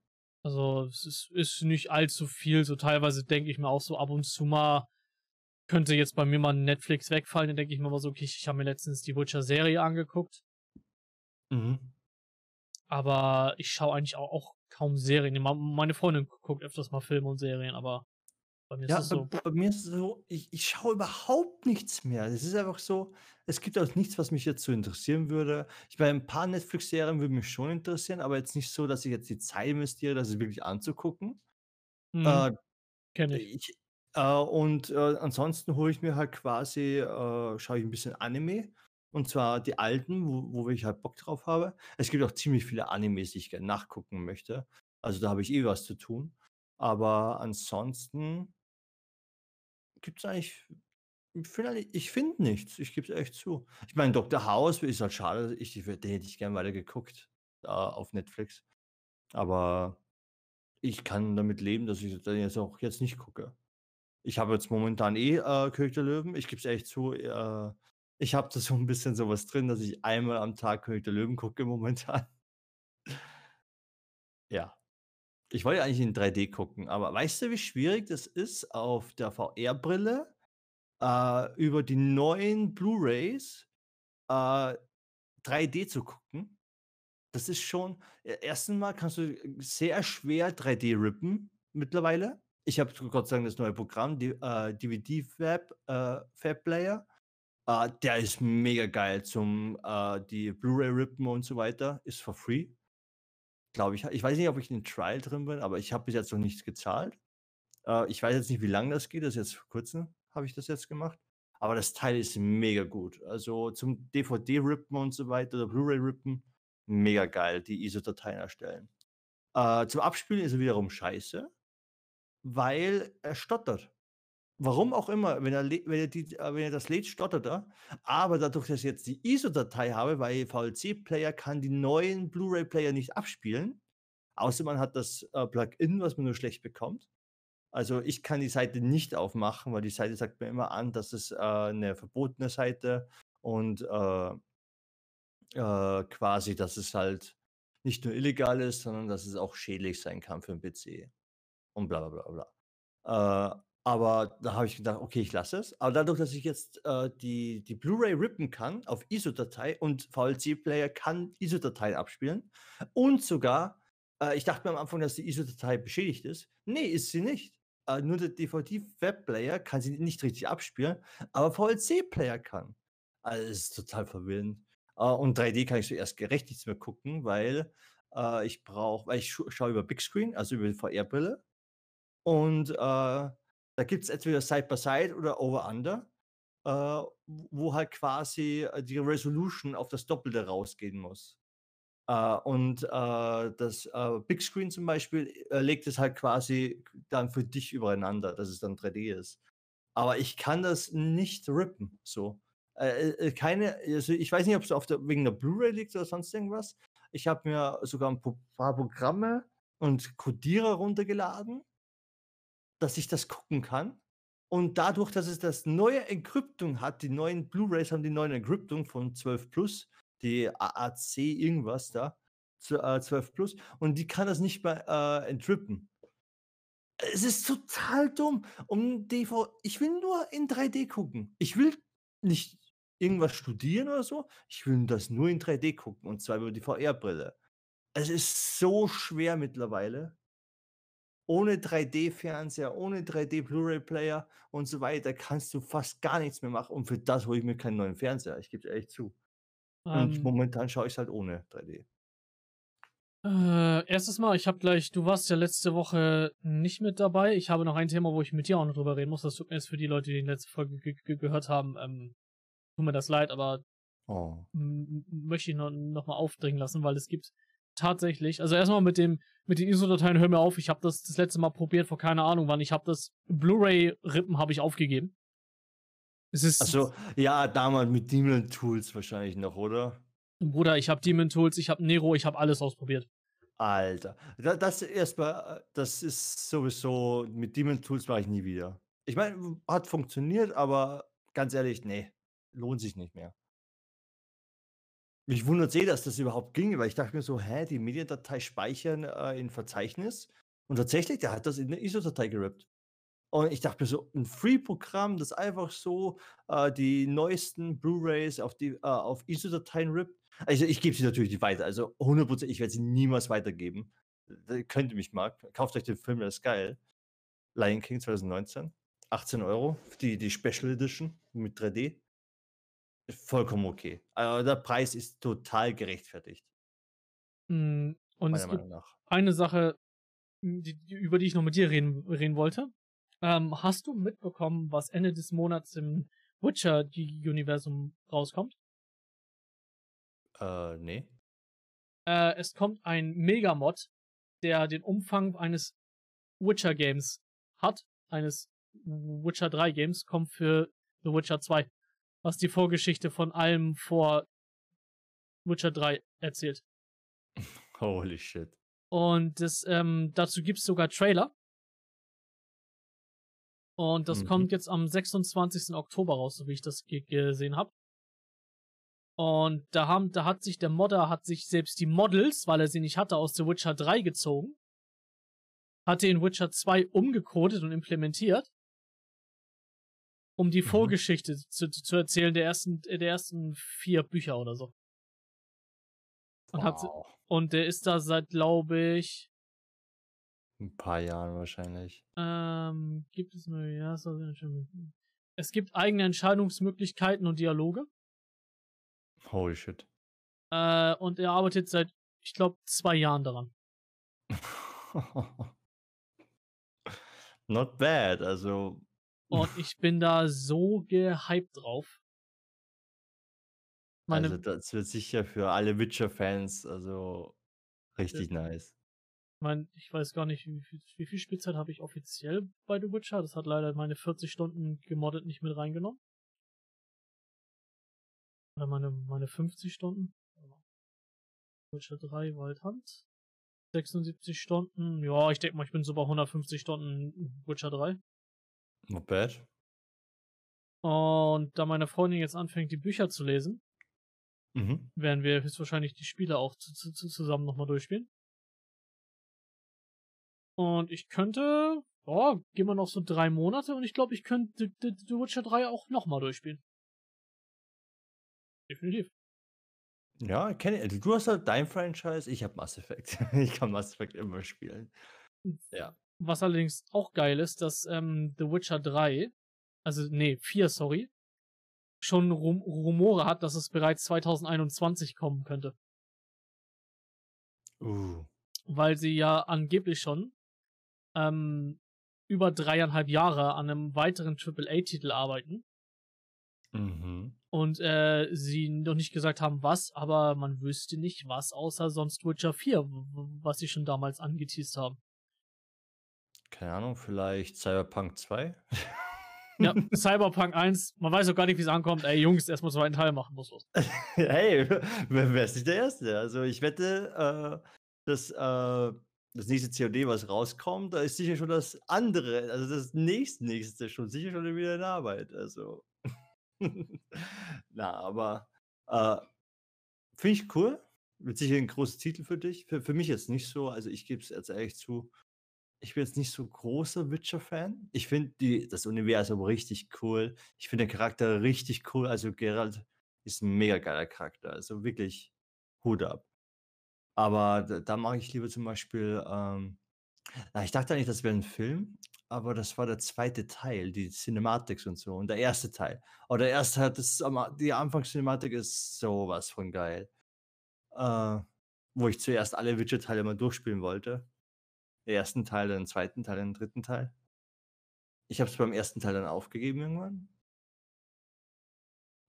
Also, es ist ist nicht allzu viel. So teilweise denke ich mir auch so ab und zu mal könnte jetzt bei mir mal Netflix wegfallen, dann denke ich mir immer so: „Okay, ich habe mir letztens die Witcher-Serie angeguckt.“ Mhm. Aber ich schaue eigentlich au auch kaum Serien. Meine Freundin gu guckt öfters mal Filme und Serien, aber bei mir ist Ja, es bei so bei mir ist es so, ich ich schaue überhaupt nichts mehr. Es ist einfach so, es gibt auch nichts, was mich jetzt so interessieren würde. Ich meine, 'n paar Netflix-Serien würden mich schon interessieren, aber jetzt nicht so, dass ich jetzt die Zeit investiere, das wirklich anzugucken. Mhm. Äh, Kenne ich. ich äh, und, äh, ansonsten hole ich mir halt quasi äh, schaue ich 'n bisschen Anime und zwar die alten, wo wo ich halt Bock drauf habe. Es gibt auch ziemlich viele Animes, die ich gerne nachgucken möchte. Also, da habe ich eh was zu tun. Aber ansonsten ich finde eigentlich ich finde nichts. Ich gebe es echt zu. Ich meine, Doctor House ist halt schade. Ich den hätte ich gern weiter geguckt, da auf Netflix. Aber ich kann damit leben, dass ich den jetzt auch jetzt nicht gucke. Ich habe jetzt momentan eh, äh, König der Löwen. Ich gebe es ehrlich zu, äh, ich habe da so 'n bisschen so was drin, dass ich einmal am Tag König der Löwen gucke [LAUGHS] momentan. Ja. Ich wollte eigentlich in 3D gucken, aber weißt du, wie schwierig das ist, auf der VR-Brille, äh, über die neuen Blu-Rays, äh, 3D zu gucken? Das ist schon e erstens mal kannst du sehr schwer 3D rippen mittlerweile. Ich habe Gott sei Dank das neue Programm, die äh, DVD Fab äh, Fab Player. Äh, der ist mega geil zum, äh, die Blu-Ray rippen und so weiter, ist for free. Glaube ich. Ich weiß nicht, ob ich in 'nem Trial drin bin, aber ich habe bis jetzt noch nichts gezahlt. Äh, ich weiß jetzt nicht, wie lang das geht. Das ist jetzt vor Kurzem habe ich das jetzt gemacht. Aber das Teil ist mega gut. Also, zum DVD rippen und so weiter oder Blu-Ray rippen, mega geil, die ISO-Dateien erstellen. Äh, zum Abspielen ist er wiederum scheiße, weil er stottert. Warum auch immer, wenn er wenn er die äh, wenn er das lädt, stottert er. Aber dadurch, dass ich jetzt die ISO-Datei habe, weil VLC-Player kann die neuen Blu-Ray-Player nicht abspielen, außer man hat das, äh, Plugin, was man nur schlecht bekommt. Also, ich kann die Seite nicht aufmachen, weil die Seite sagt mir immer an, dass es, äh, 'ne verbotene Seite und, äh äh, quasi, dass es halt nicht nur illegal ist, sondern dass es auch schädlich sein kann für 'n PC und bla bla bla bla. Äh, aber da habe ich gedacht: „Okay, ich lasse es.“ Aber dadurch, dass ich jetzt, äh, die die Blu-ray rippen kann auf ISO-Datei und VLC-Player kann ISO-Dateien abspielen und sogar äh, ich dachte mir am Anfang, dass die ISO-Datei beschädigt ist. Ne, ist sie nicht. Äh, nur der DVD-Webplayer kann sie nicht richtig abspielen, aber VLC-Player kann. Also, es ist total verwirrend. Äh, und 3D kann ich so erst recht nichts mehr gucken, weil, äh, ich brauche weil ich schaue über Bigscreen, also über die VR-Brille und, äh, da gibt's entweder Side by Side oder Over Under, äh, wo halt quasi, äh, die Resolution auf das Doppelte rausgehen muss. Äh, und, äh, das, äh, Bigscreen zum Beispiel, legt es halt quasi dann für dich übereinander, dass es dann 3D ist. Aber ich kann das nicht rippen so. Keine also, ich weiß nicht, ob's auf der wegen der Blu-ray liegt oder sonst irgendwas. Ich habe mir sogar 'n po paar Programme und Codierer runtergeladen dass ich das gucken kann. Und dadurch, dass es das neue Encryptung hat, die neuen Blu-rays haben die neue Encryptung von 12 Plus, die AAC irgendwas da, zw äh, 12 Plus und die kann das nicht mehr, äh, entrippen. Es ist total dumm. Um DV ich will nur in 3D gucken. Ich will nicht irgendwas studieren oder so. Ich will das nur in 3D gucken und zwar über die VR-Brille. Es ist so schwer mittlerweile ohne 3D-Fernseher, ohne 3D Blu-ray-Player und so weiter kannst du fast gar nichts mehr machen und für das hole ich mir keinen neuen Fernseher, ich gebe es ehrlich zu. Und Ähm momentan schaue ich's halt ohne 3D. Äh, 1. Mal, ich habe gleich du warst ja letzte Woche nicht mit dabei. Ich habe noch ein Thema, wo ich mit dir auch noch drüber reden muss. Das tut mir jetzt für die Leute, die die letzte Folge ge ge gehört haben, ähm, tut mir das leid, aber Oh. möchte ich noch noch mal aufdringen lassen, weil es gibt tatsächlich also, erst mal mit dem mit den ISO-Dateien, hör mir auf, ich habe das das letzte Mal probiert vor keine Ahnung wann. Ich habe das Blu-ray rippen habe ich aufgegeben. Es ist so, ja, damals mit Demon Tools wahrscheinlich noch, oder? Bruder, ich habe Demon Tools, ich habe Nero, ich habe alles ausprobiert. Alter, da das erst mal äh, das ist sowieso mit Demon Tools mache ich nie wieder. Ich meine, hat funktioniert, aber ganz ehrlich, ne, lohnt sich nicht mehr. Mich wundert's eh, dass das überhaupt ging, weil ich dachte mir so: „Hä, die Mediendatei speichern, äh, in Verzeichnis?“ Und tatsächlich, der hat das in 'ne ISO-Datei gerippt. Und ich dachte mir so: „'N Free-Programm, das einfach so, äh, die neuesten Blu-rays auf äh, auf ISO-Dateien rippt?“ Also, ich gebe sie natürlich nicht weiter. Also, 100 %, ich werde sie niemals weitergeben. D könnt ihr mich mal, kauft euch den Film, der ist geil. Lion King 2019, 18 € die die Special Edition mit 3D. Vollkommen okay. Äh, der Preis ist total gerechtfertigt. Hm, und es gibt eine Sache, hm, die über die ich noch mit dir reden reden wollte. Ähm, hast du mitbekommen, was Ende des Monats im Witcher die Universum rauskommt? Äh, ne. Äh, es kommt ein Mega-Mod, der den Umfang eines Witcher-Games hat, eines Witcher 3 Games, kommt für The Witcher 2, was die Vorgeschichte von allem vor Witcher 3 erzählt. [LAUGHS] Holy shit. Und das, ähm, dazu gibt's sogar Trailer. Und das Mhm. kommt jetzt am 26. Oktober raus, so wie ich das ge gesehen habe. Und da haben da hat sich der Modder hat sich selbst die Models, weil er sie nicht hatte, aus The Witcher 3 gezogen. Hat die in Witcher 2 umgecodet und implementiert. Um die Mhm. Vorgeschichte zu zu erzählen der ersten der ersten 4 Bücher oder so. Und hat Wow. und der ist da seit, glaube ich 'N paar Jahren wahrscheinlich. Ähm, gibt es neue ja, es gibt eigene Entscheidungsmöglichkeiten und Dialoge. Holy shit. Äh, und er arbeitet seit, ich glaube, 2 Jahren daran. [LAUGHS] Not bad, also Und ich bin da so gehypt drauf. Also, Meine das wird sicher für alle Witcher-Fans, also, richtig nice. Mein ich weiß gar nicht, wie viel wie viel Spielzeit habe ich offiziell bei The Witcher? Das hat leider meine 40 Stunden gemoddet nicht mit reingenommen. Oder meine meine 50 Stunden. Witcher 3 Waldhand. 76 Stunden. Ja, ich denke mal, ich bin so bei 150 Stunden Witcher 3. Not bad. Und da meine Freundin jetzt anfängt, die Bücher zu lesen Mhm. werden wir höchstwahrscheinlich die Spiele auch zu, zu, zu zusammen nochmal durchspielen. Und ich könnte, oh, gehen wir noch so drei Monate und ich glaube, ich könnte The, The, The Witcher 3 auch nochmal durchspielen. Definitiv. Ja, kenne also du hast halt dein Franchise, ich habe Mass Effect. [LAUGHS] ich kann Mass Effect immer spielen. Ja. Was allerdings auch geil ist, dass ähm, The Witcher 3, also nee, 4, sorry, schon Rum Rumore hat, dass es bereits 2021 kommen könnte. Uh. Weil sie ja angeblich schon ähm, über dreieinhalb Jahre an einem weiteren AAA-Titel arbeiten. Mhm. Und äh, sie noch nicht gesagt haben, was, aber man wüsste nicht, was, außer sonst Witcher 4, was sie schon damals angeteased haben. Keine Ahnung, vielleicht Cyberpunk 2? [LAUGHS] Ja, [LAUGHS] Cyberpunk 1, man weiß auch gar nicht, wie es ankommt. Ey, Jungs, erstmal zweiten Teil machen muss was. [LAUGHS] hey, wer ist nicht der Erste? Also ich wette, äh, dass äh, das nächste COD, was rauskommt, da ist sicher schon das andere, also das nächste, nächste schon sicher schon wieder in Arbeit. Also. Na, aber äh, finde ich cool. Wird sicher ein großer Titel für dich. Für, für mich jetzt nicht so. Also ich gebe es jetzt ehrlich zu ich bin jetzt nicht so großer Witcher-Fan. Ich finde das Universum richtig cool. Ich finde den Charakter richtig cool. Also Geralt ist ein mega geiler Charakter. Also wirklich Hut ab. Aber da, da mache ich lieber zum Beispiel, ähm, na, ich dachte eigentlich, das wäre ein Film, aber das war der zweite Teil, die Cinematics und so. Und der erste Teil. Aber der erste hat das, die Anfangscinematik ist sowas von geil. Äh, wo ich zuerst alle Witcher-Teile mal durchspielen wollte ersten Teil, den zweiten Teil, den dritten Teil. Ich habe es beim ersten Teil dann aufgegeben irgendwann.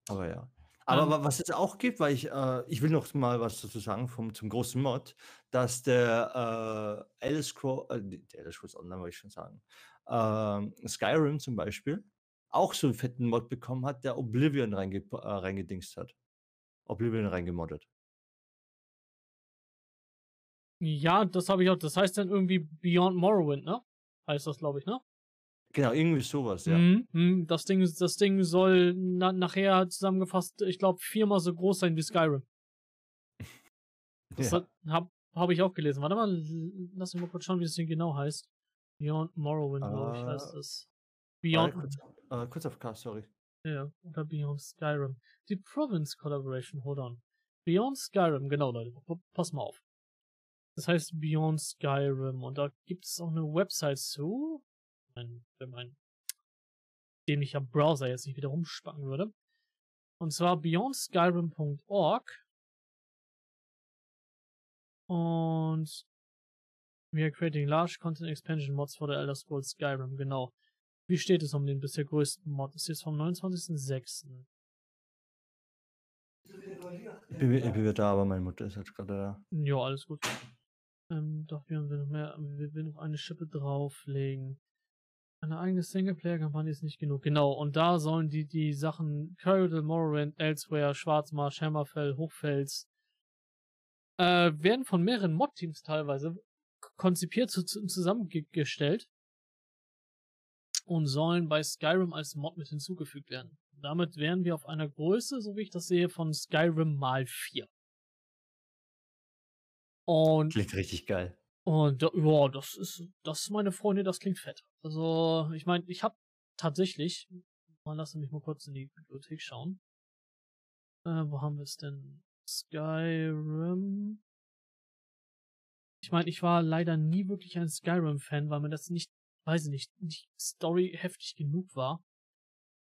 Aber ja. Aber ähm, was es auch gibt, weil ich, äh, ich will noch mal was dazu sagen vom, zum großen Mod, dass der äh, Elder Scrolls, äh, der Elder Scrolls Online wollte ich schon sagen, äh, Skyrim zum Beispiel, auch so einen fetten Mod bekommen hat, der Oblivion reinge äh, reingedingst hat. Oblivion reingemoddet. Ja, das habe ich auch. Das heißt dann irgendwie Beyond Morrowind, ne? Heißt das, glaube ich, ne? Genau, irgendwie sowas, ja. Mhm. das, Ding, das Ding soll na, nachher zusammengefasst, ich glaube, viermal so groß sein wie Skyrim. [LAUGHS] Das ja. habe hab ich auch gelesen. Warte mal, lass mich mal kurz schauen, wie das Ding genau heißt. Beyond Morrowind, glaube ich, heißt es. Beyond. Kurz, uh, kurz auf K, sorry. Ja, oder Beyond Skyrim. Die Province Collaboration, hold on. Beyond Skyrim, genau, Leute. Pass mal auf. Das heißt Beyond Skyrim. Und da gibt es auch eine Website zu. Wenn, mein dämlicher Browser jetzt nicht wieder rumspacken würde. Und zwar beyondskyrim.org. Und we are creating large content expansion mods for the Elder Scrolls Skyrim. Genau. Wie steht es um den bisher größten Mod? Ist jetzt vom 29.06. Ich bin, ich bin wieder da, aber meine Mutter ist jetzt gerade da. Ja, alles gut. Ähm, doch, wir haben noch mehr, wir will noch eine Schippe drauflegen. Eine eigene Singleplayer-Kampagne ist nicht genug. Genau, und da sollen die, die Sachen Cyrodiil, Morrowind, Elsewhere, Schwarzmarsch, Hammerfell, Hochfels, äh, werden von mehreren Mod-Teams teilweise konzipiert zu, zusammengestellt und sollen bei Skyrim als Mod mit hinzugefügt werden. Damit wären wir auf einer Größe, so wie ich das sehe, von Skyrim mal 4. Und klingt richtig geil. Und ja, das ist, das ist meine Freunde, das klingt fett. Also, ich meine, ich habe tatsächlich, mal lassen mich mal kurz in die Bibliothek schauen. Äh, wo haben wir es denn? Skyrim. Ich meine, ich war leider nie wirklich ein Skyrim-Fan, weil mir das nicht, weiß ich nicht, nicht Story heftig genug war.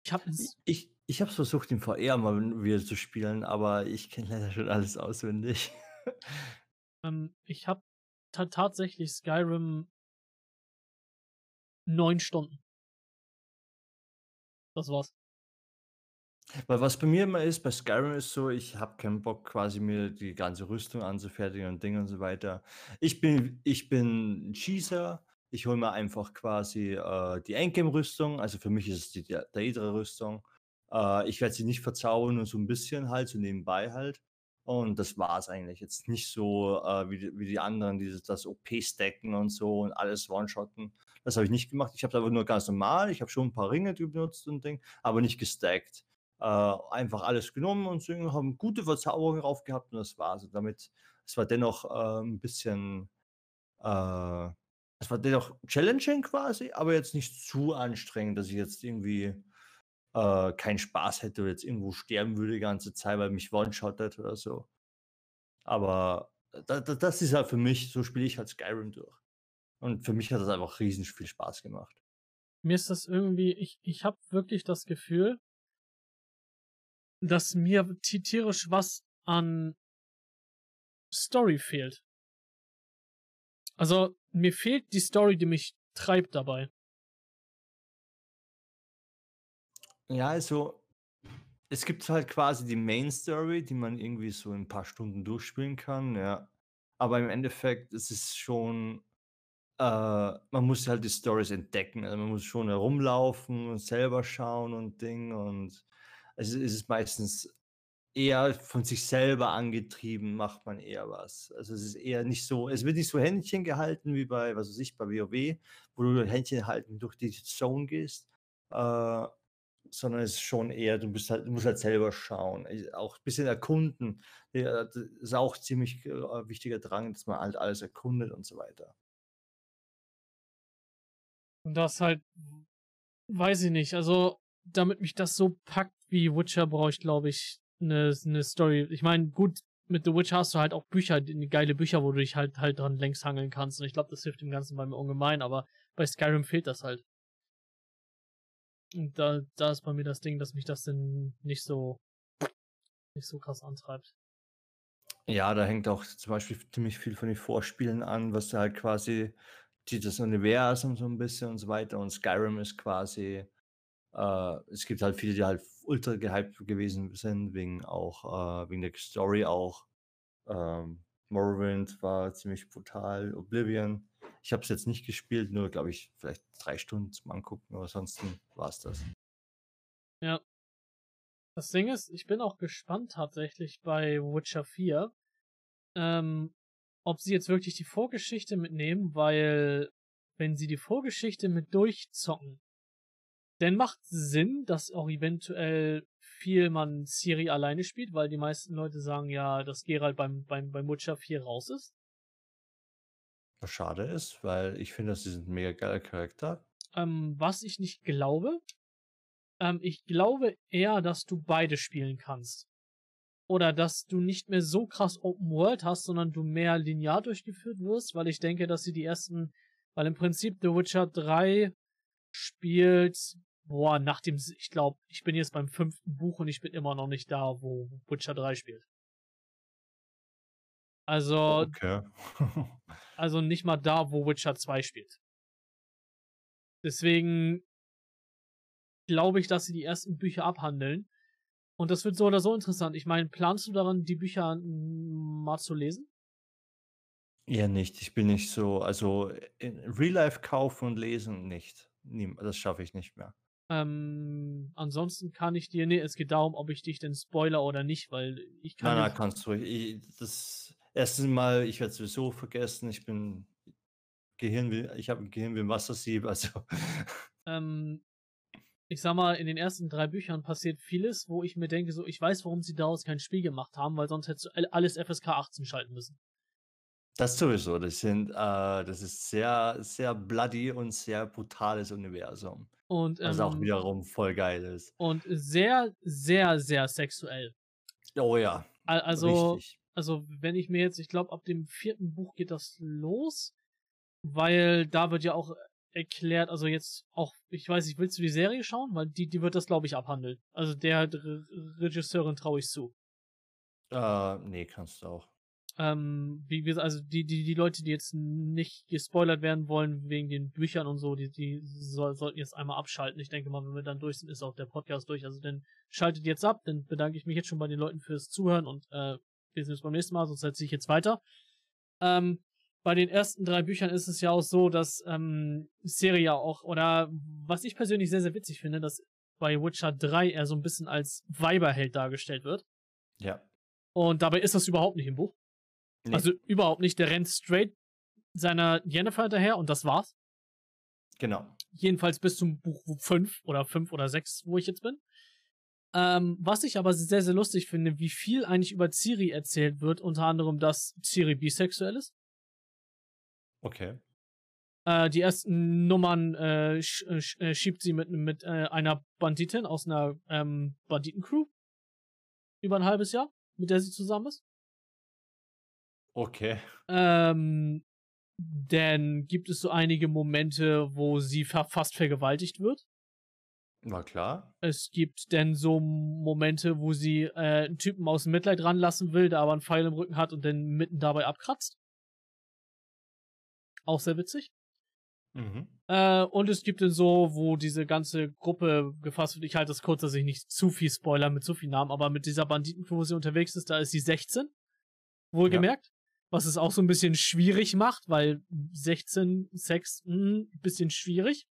Ich habe ich, ich habe versucht, in VR mal wieder zu spielen, aber ich kenne leider schon alles auswendig. [LAUGHS] Ähm, ich habe tatsächlich Skyrim neun Stunden. Das war's. Weil was bei mir immer ist, bei Skyrim ist so, ich habe keinen Bock, quasi mir die ganze Rüstung anzufertigen und Dinge und so weiter. Ich bin, ich bin ein Schießer. Ich hole mir einfach quasi äh, die Endgame-Rüstung. Also für mich ist es die Daedra-Rüstung. Äh, ich werde sie nicht verzaubern, nur so ein bisschen halt, so nebenbei halt. Und das war es eigentlich jetzt nicht so äh, wie, die, wie die anderen, dieses das OP-Stacken und so und alles One-Shotten. Das habe ich nicht gemacht. Ich habe aber nur ganz normal. Ich habe schon ein paar Ringe benutzt und Ding, aber nicht gestackt. äh, einfach alles genommen und so, haben gute Verzauberungen drauf gehabt und das war's. Und damit es war dennoch, äh, 'n bisschen äh, es war dennoch challenging quasi, aber jetzt nicht zu anstrengend, dass ich jetzt irgendwie, äh, keinen Spaß hätte oder jetzt irgendwo sterben würde die ganze Zeit, weil mich one-shottet oder so. Aber da da das ist halt für mich so spiele ich halt Skyrim durch. Und für mich hat das einfach riesen viel Spaß gemacht. Mir ist das irgendwie ich ich habe wirklich das Gefühl dass mir ti tierisch was an Story fehlt. Also, mir fehlt die Story, die mich treibt dabei. Ja, also es gibt halt quasi die Main Story, die man irgendwie so in 'n paar Stunden durchspielen kann, ja. Aber im Endeffekt ist es schon äh, man muss halt die Storys entdecken. Also, man muss schon herumlaufen und selber schauen und Ding und es es ist meistens eher von sich selber angetrieben, macht man eher was. Also, es ist eher nicht so es wird nicht so Händchen gehalten wie bei, was weiß ich, bei WoW, wo du Händchen halten durch die Zone gehst, äh, sondern es ist schon eher du bist halt du musst halt selber schauen, äh, auch bisschen erkunden. Ja, d ist auch ziemlich, äh, wichtiger Drang, dass man halt alles erkundet und so weiter. Und das halt weiß ich nicht, also, damit mich das so packt wie Witcher, brauche ich, glaube ich, 'ne 'ne Story. Ich meine, gut, mit The Witcher hast du halt auch Bücher, geile Bücher, wo du dich halt halt dran längs hangeln kannst. Und ich glaube, das hilft dem Ganzen bei mir ungemein, aber bei Skyrim fehlt das halt. Da da ist bei mir das Ding, dass mich das dann nicht so nicht so krass antreibt. Ja, da hängt auch zum Beispiel ziemlich viel von den Vorspielen an, was da halt quasi die das Universum so 'n bisschen und so weiter und Skyrim ist quasi äh, es gibt halt viele, die halt ultra gehypt gewesen sind, wegen auch äh, wegen der Story auch. Ähm, Morrowind war ziemlich brutal, Oblivion. Ich habe es jetzt nicht gespielt, nur glaube ich, vielleicht 3 Stunden zum Angucken, aber ansonsten war's das. Ja. Das Ding ist, ich bin auch gespannt tatsächlich bei Witcher 4, ähm, ob sie jetzt wirklich die Vorgeschichte mitnehmen, weil wenn sie die Vorgeschichte mit durchzocken dann macht Sinn, dass auch eventuell viel man Ciri alleine spielt, weil die meisten Leute sagen ja, dass Geralt beim beim beim Witcher 4 raus ist. Was schade ist, weil ich finde, das ist 'n mega geiler Charakter. Ähm, was ich nicht glaube ähm, ich glaube eher, dass du beide spielen kannst. Oder dass du nicht mehr so krass Open World hast, sondern du mehr linear durchgeführt wirst, weil ich denke, dass sie die ersten weil im Prinzip The Witcher 3 spielt, boah, nach dem, ich glaube, ich bin jetzt beim fünften Buch und ich bin immer noch nicht da, wo Witcher 3 spielt. Also, Okay. [LAUGHS] also nicht mal da, wo Witcher 2 spielt. Deswegen glaube ich, dass sie die ersten Bücher abhandeln. Und das wird so oder so interessant. Ich meine, planst du daran, die Bücher mal zu lesen? Eher nicht. Ich bin nicht so also, in Real Life kaufen und lesen nicht. Das schaffe ich nicht mehr. Ähm, ansonsten kann ich dir ne, es geht darum, ob ich dich denn spoilere oder nicht, weil ich kann Nein, nein, kannst ruhig. I das 1. Mal, ich werde es sowieso vergessen. Ich bin Gehirn wie ich habe 'n Gehirn wie 'n Wassersieb, [LAUGHS] also Ähm, ich sage mal, in den ersten 3 Büchern passiert vieles, wo ich mir denke, so, ich weiß, warum sie daraus kein Spiel gemacht haben, weil sonst hättest du all alles FSK 18 schalten müssen. Das sowieso. Das sind, äh das ist sehr, sehr bloody und sehr brutales Universum. Und, Was auch ähm wiederum voll geil ist. und sehr, sehr, sehr sexuell. Oh ja, Al also richtig. Also, wenn ich mir jetzt ich glaube, ab dem 4. Buch geht das los, weil da wird ja auch erklärt also jetzt auch ich weiß nicht, willst du die Serie schauen? Weil die die wird das, glaube ich, abhandeln. Also der Re Regisseurin traue ich zu. Äh, ne, kannst du auch. Ähm, wie gesa also die die die Leute, die jetzt nicht gespoilert werden wollen wegen den Büchern und so, die die soll sollten jetzt einmal abschalten. Ich denke mal, wenn wir dann durch sind, ist auch der Podcast durch. Also dann schaltet jetzt ab, dann bedanke ich mich jetzt schon bei den Leuten fürs Zuhören und, äh, wir sehen uns beim nächsten Mal, sonst erzähle ich jetzt weiter. Ähm, bei den ersten 3 Büchern ist es ja auch so, dass, ähm, ja auch oder was ich persönlich sehr, sehr witzig finde, dass bei Witcher 3 er so 'n bisschen als Weiberheld dargestellt wird. Ja. Und dabei ist das überhaupt nicht im Buch. Ne. Also, überhaupt nicht. Der rennt straight seiner Yennefer hinterher und das war's. Genau. Jedenfalls bis zum Buch 5 oder 5 oder 6, wo ich jetzt bin. Ähm, was ich aber sehr, sehr lustig finde, wie viel eigentlich über Ciri erzählt wird, unter anderem, dass Ciri bisexuell ist. Okay. Äh, die ersten Nummern äh, sch sch äh, schiebt sie mit, mit äh, einer Banditin aus einer ähm, Banditencrew. Über ein halbes Jahr, mit der sie zusammen ist. Okay. Ähm, denn gibt es so einige Momente, wo sie fa fast vergewaltigt wird. Na klar. Es gibt denn so Momente, wo sie äh, einen Typen aus dem Mitleid ranlassen will, der aber einen Pfeil im Rücken hat und dann mitten dabei abkratzt. Auch sehr witzig. Mhm. Äh, und es gibt dann so, wo diese ganze Gruppe gefasst wird. Ich halte das kurz, dass ich nicht zu viel Spoiler mit zu viel Namen, aber mit dieser Banditencrew, wo sie unterwegs ist, da ist sie 16. Wohlgemerkt. Ja. Was es auch so ein bisschen schwierig macht, weil 16 Sex, ein bisschen schwierig.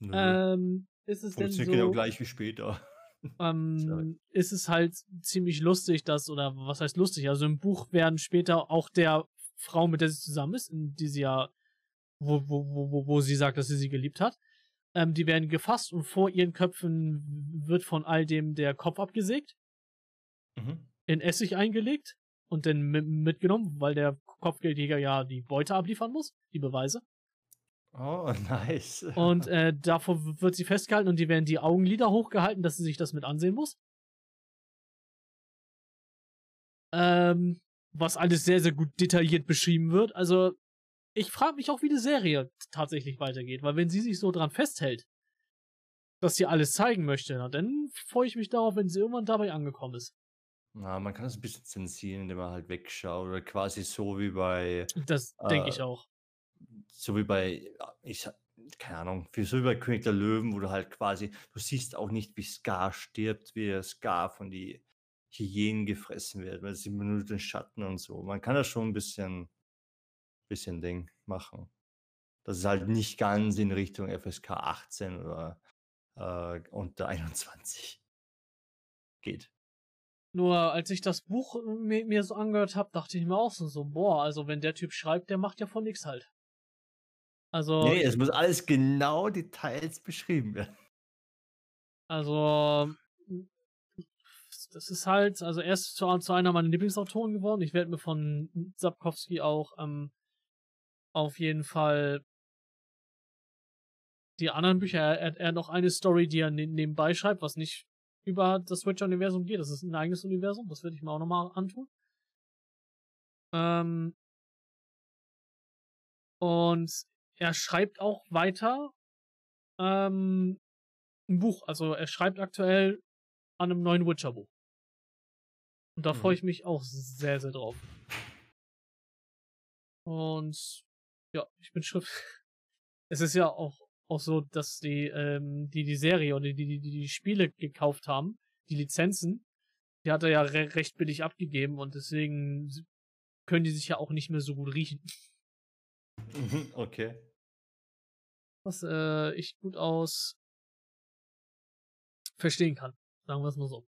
Ähm, ist es denn Funktioniert so, genau gleich wie später. [LAUGHS] ähm, ist es halt ziemlich lustig, dass, oder was heißt lustig? Also im Buch werden später auch der Frau, mit der sie zusammen ist, in die sie ja, wo, wo, wo, wo sie sagt, dass sie sie geliebt hat, ähm, die werden gefasst und vor ihren Köpfen wird von all dem der Kopf abgesägt, Mhm. in Essig eingelegt und dann mi- mitgenommen, weil der Kopfgeldjäger ja die Beute abliefern muss, die Beweise. Oh, [LAUGHS] nice. Und äh, davor wird sie festgehalten und die werden die Augenlider hochgehalten, dass sie sich das mit ansehen muss. Ähm, was alles sehr, sehr gut detailliert beschrieben wird. Also, ich frage mich auch, wie die Serie tatsächlich weitergeht, weil wenn sie sich so dran festhält, dass sie alles zeigen möchte, na, dann freue ich mich darauf, wenn sie irgendwann dabei angekommen ist. Na, man kann das ein bisschen zensieren, indem man halt wegschaut. Oder quasi so wie bei, Das denke Äh, ich auch. So wie bei, ich keine Ahnung, so wie bei König der Löwen, wo du halt quasi, du siehst auch nicht, wie Scar stirbt, wie Scar von die Hyänen gefressen wird, weil sie immer nur den Schatten und so. Man kann das schon ein bisschen, bisschen Ding machen. Das ist halt nicht ganz in Richtung FSK 18 oder äh, unter 21 geht. Nur als ich das Buch mir, mir so angehört habe, dachte ich mir auch so, so, boah, also wenn der Typ schreibt, der macht ja von nix halt. Also, Nee, es muss alles genau Details beschrieben werden. also, das ist halt, also er ist zu, zu einer meiner Lieblingsautoren geworden. Ich werde mir von Sapkowski auch ähm, auf jeden Fall die anderen Bücher, er, er, er hat noch eine Story, die er ne nebenbei schreibt, was nicht über das Witcher-Universum geht. Das ist ein eigenes Universum, das werde ich mir auch nochmal antun. Ähm, und er schreibt auch weiter ähm, ein Buch. Also er schreibt aktuell an einem neuen Witcher-Buch. Und da freue Mhm. ich mich auch sehr, sehr drauf. Und ja, ich bin schrift. [LAUGHS] Es ist ja auch, auch so, dass die, ähm, die die Serie oder die, die, die die Spiele gekauft haben, die Lizenzen, die hat er ja re recht billig abgegeben und deswegen können die sich ja auch nicht mehr so gut riechen. Mhm, Okay. Was äh, ich gut aus verstehen kann. Sagen wir es mal so.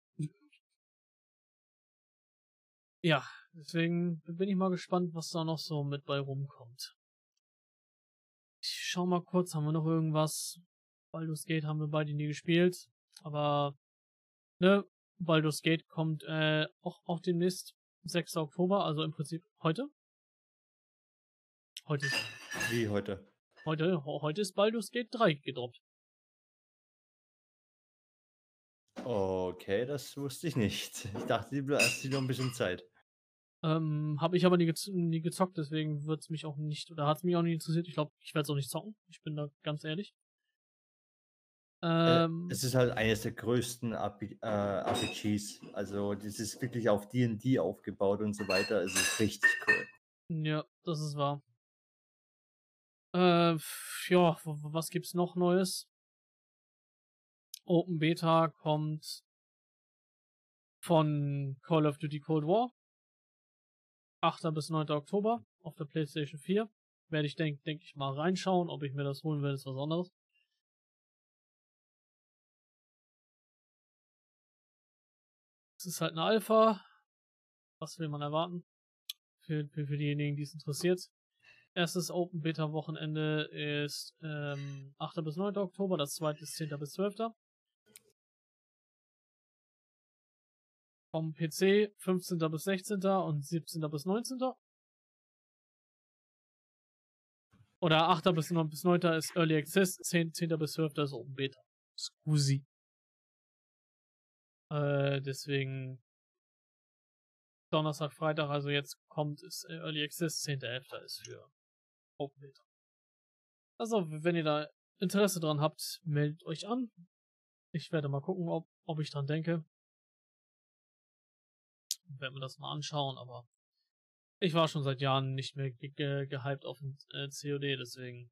Ja, deswegen bin ich mal gespannt, was da noch so mit bei rumkommt. Ich schau mal kurz, haben wir noch irgendwas? Baldur's Gate haben wir beide nie gespielt, aber ne, Baldur's Gate kommt äh, auch, auch demnächst 6. Oktober, also im Prinzip heute. Heute Wie heute? Heute, heute ist Baldur's Gate 3 gedroppt. Okay, das wusste ich nicht. [LAUGHS] Ich dachte, du hast noch ein bisschen Zeit. Ähm, habe ich aber nie, gez nie gezockt, deswegen wird's mich auch nicht, oder hat's mich auch nie interessiert. Ich glaube, ich werde es auch nicht zocken. Ich bin da ganz ehrlich. Äh, Ähm, es ist halt eines der größten äh, RPGs. Also, das ist wirklich auf D&D aufgebaut und so weiter. Es ist richtig cool. ja, das ist wahr. Äh, ja, was gibt's noch Neues? Open Beta kommt von Call of Duty Cold War. 8. bis 9. Oktober auf der PlayStation 4. Werde ich, denke denk ich, mal reinschauen. Ob ich mir das holen werde, ist was anderes. Es ist halt eine Alpha. Was will man erwarten? Für, für, für diejenigen, die es interessiert. Erstes Open Beta Wochenende ist ähm, 8. bis 9. Oktober, das zweite ist 10. bis 12. Vom PC 15. bis 16. und 17. bis 19. Oder 8. bis 9. bis 9. ist Early Access, 10. 10. bis 12. ist Open Beta. Scusi. Äh, deswegen Donnerstag, Freitag, also jetzt kommt, ist Early Access, 10.11. ist für Beta. Also, wenn ihr da Interesse dran habt, meldet euch an. Ich werde mal gucken, ob, ob ich dran denke. Werden wir das mal anschauen, aber ich war schon seit Jahren nicht mehr ge ge gehypt auf ein äh, COD, deswegen.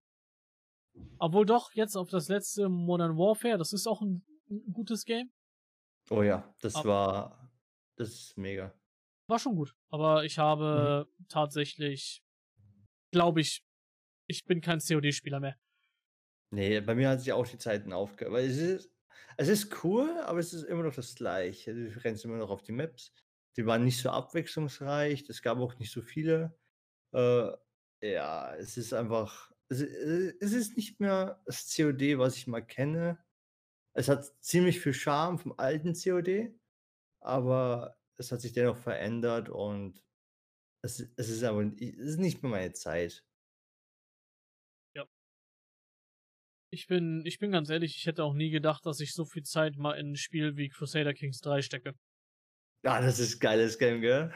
Obwohl doch, jetzt auf das letzte Modern Warfare, das ist auch ein, ein gutes Game. Oh ja, das aber war. Das ist mega. War schon gut. Aber ich habe mhm. tatsächlich, glaube ich, ich bin kein COD-Spieler mehr. Nee, bei mir hat sich auch die Zeiten aufgehört. Weil es ist, es ist cool, aber es ist immer noch das Gleiche. Du rennst immer noch auf die Maps. Die waren nicht so abwechslungsreich. Es gab auch nicht so viele. Äh, ja, es ist einfach. Es, es ist nicht mehr das COD, was ich mal kenne. Es hat ziemlich viel Charme vom alten COD, aber es hat sich dennoch verändert und es, es ist aber es ist nicht mehr meine Zeit. Ich bin, ich bin ganz ehrlich, ich hätte auch nie gedacht, dass ich so viel Zeit mal in ein Spiel wie Crusader Kings 3 stecke. Ja, das ist geiles Game, gell?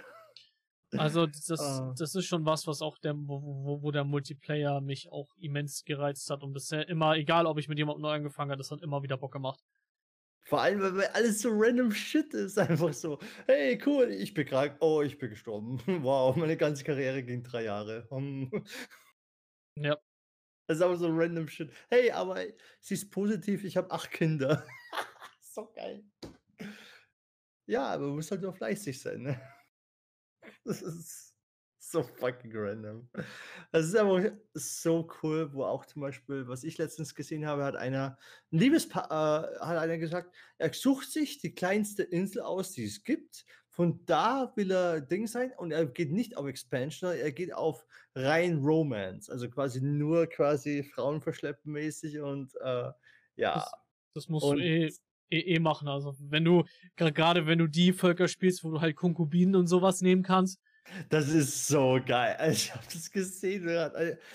Also das, oh. das ist schon was, was auch der, wo, wo der Multiplayer mich auch immens gereizt hat und bisher immer, egal ob ich mit jemandem neu angefangen habe, das hat immer wieder Bock gemacht. Vor allem, weil alles so random Shit ist, [LAUGHS] einfach so, hey, cool, ich bin krank, oh, ich bin gestorben. [LAUGHS] Wow, meine ganze Karriere ging drei Jahre. ja. Das ist aber so random Shit. Hey, aber sie ist positiv, ich habe acht Kinder. [LAUGHS] so geil. Ja, aber man muss halt nur fleißig sein, ne? [LAUGHS] Das ist so fucking random. Das ist aber so cool, wo auch zum Beispiel, was ich letztens gesehen habe, hat einer, ein Liebespaar, äh, hat einer gesagt, er sucht sich die kleinste Insel aus, die es gibt. Von da will er Ding sein und er geht nicht auf Expansion, er geht auf rein Romance. Also quasi nur quasi Frauen verschleppen mäßig und äh, ja. Das, das musst und, du eh, eh, eh machen. Also wenn du, gerade wenn du die Völker spielst, wo du halt Konkubinen und sowas nehmen kannst, das ist so geil. Also [LAUGHS] ich habe das gesehen. Der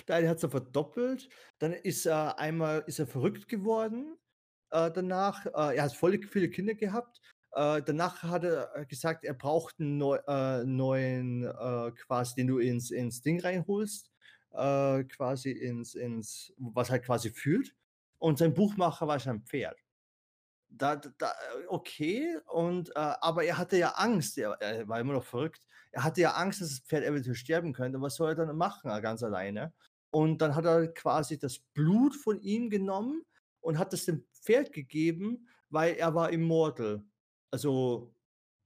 eine hat es verdoppelt. Dann ist er einmal ist er verrückt geworden. Äh, danach, äh, er hat voll viele Kinder gehabt. Äh, danach hat er äh, gesagt, er braucht einen neu, äh, neuen, äh, quasi, den du ins, ins Ding reinholst. quasi ins, ins, was halt quasi fühlt. Und sein Buchmacher war sein Pferd da, da okay, und äh, aber er hatte ja Angst, er, er, war immer noch verrückt. Er hatte ja Angst, dass das Pferd eventuell sterben könnte. Was soll er dann machen, äh, ganz alleine? Und dann hat er quasi das Blut von ihm genommen und hat es dem Pferd gegeben, weil er war immortal. Also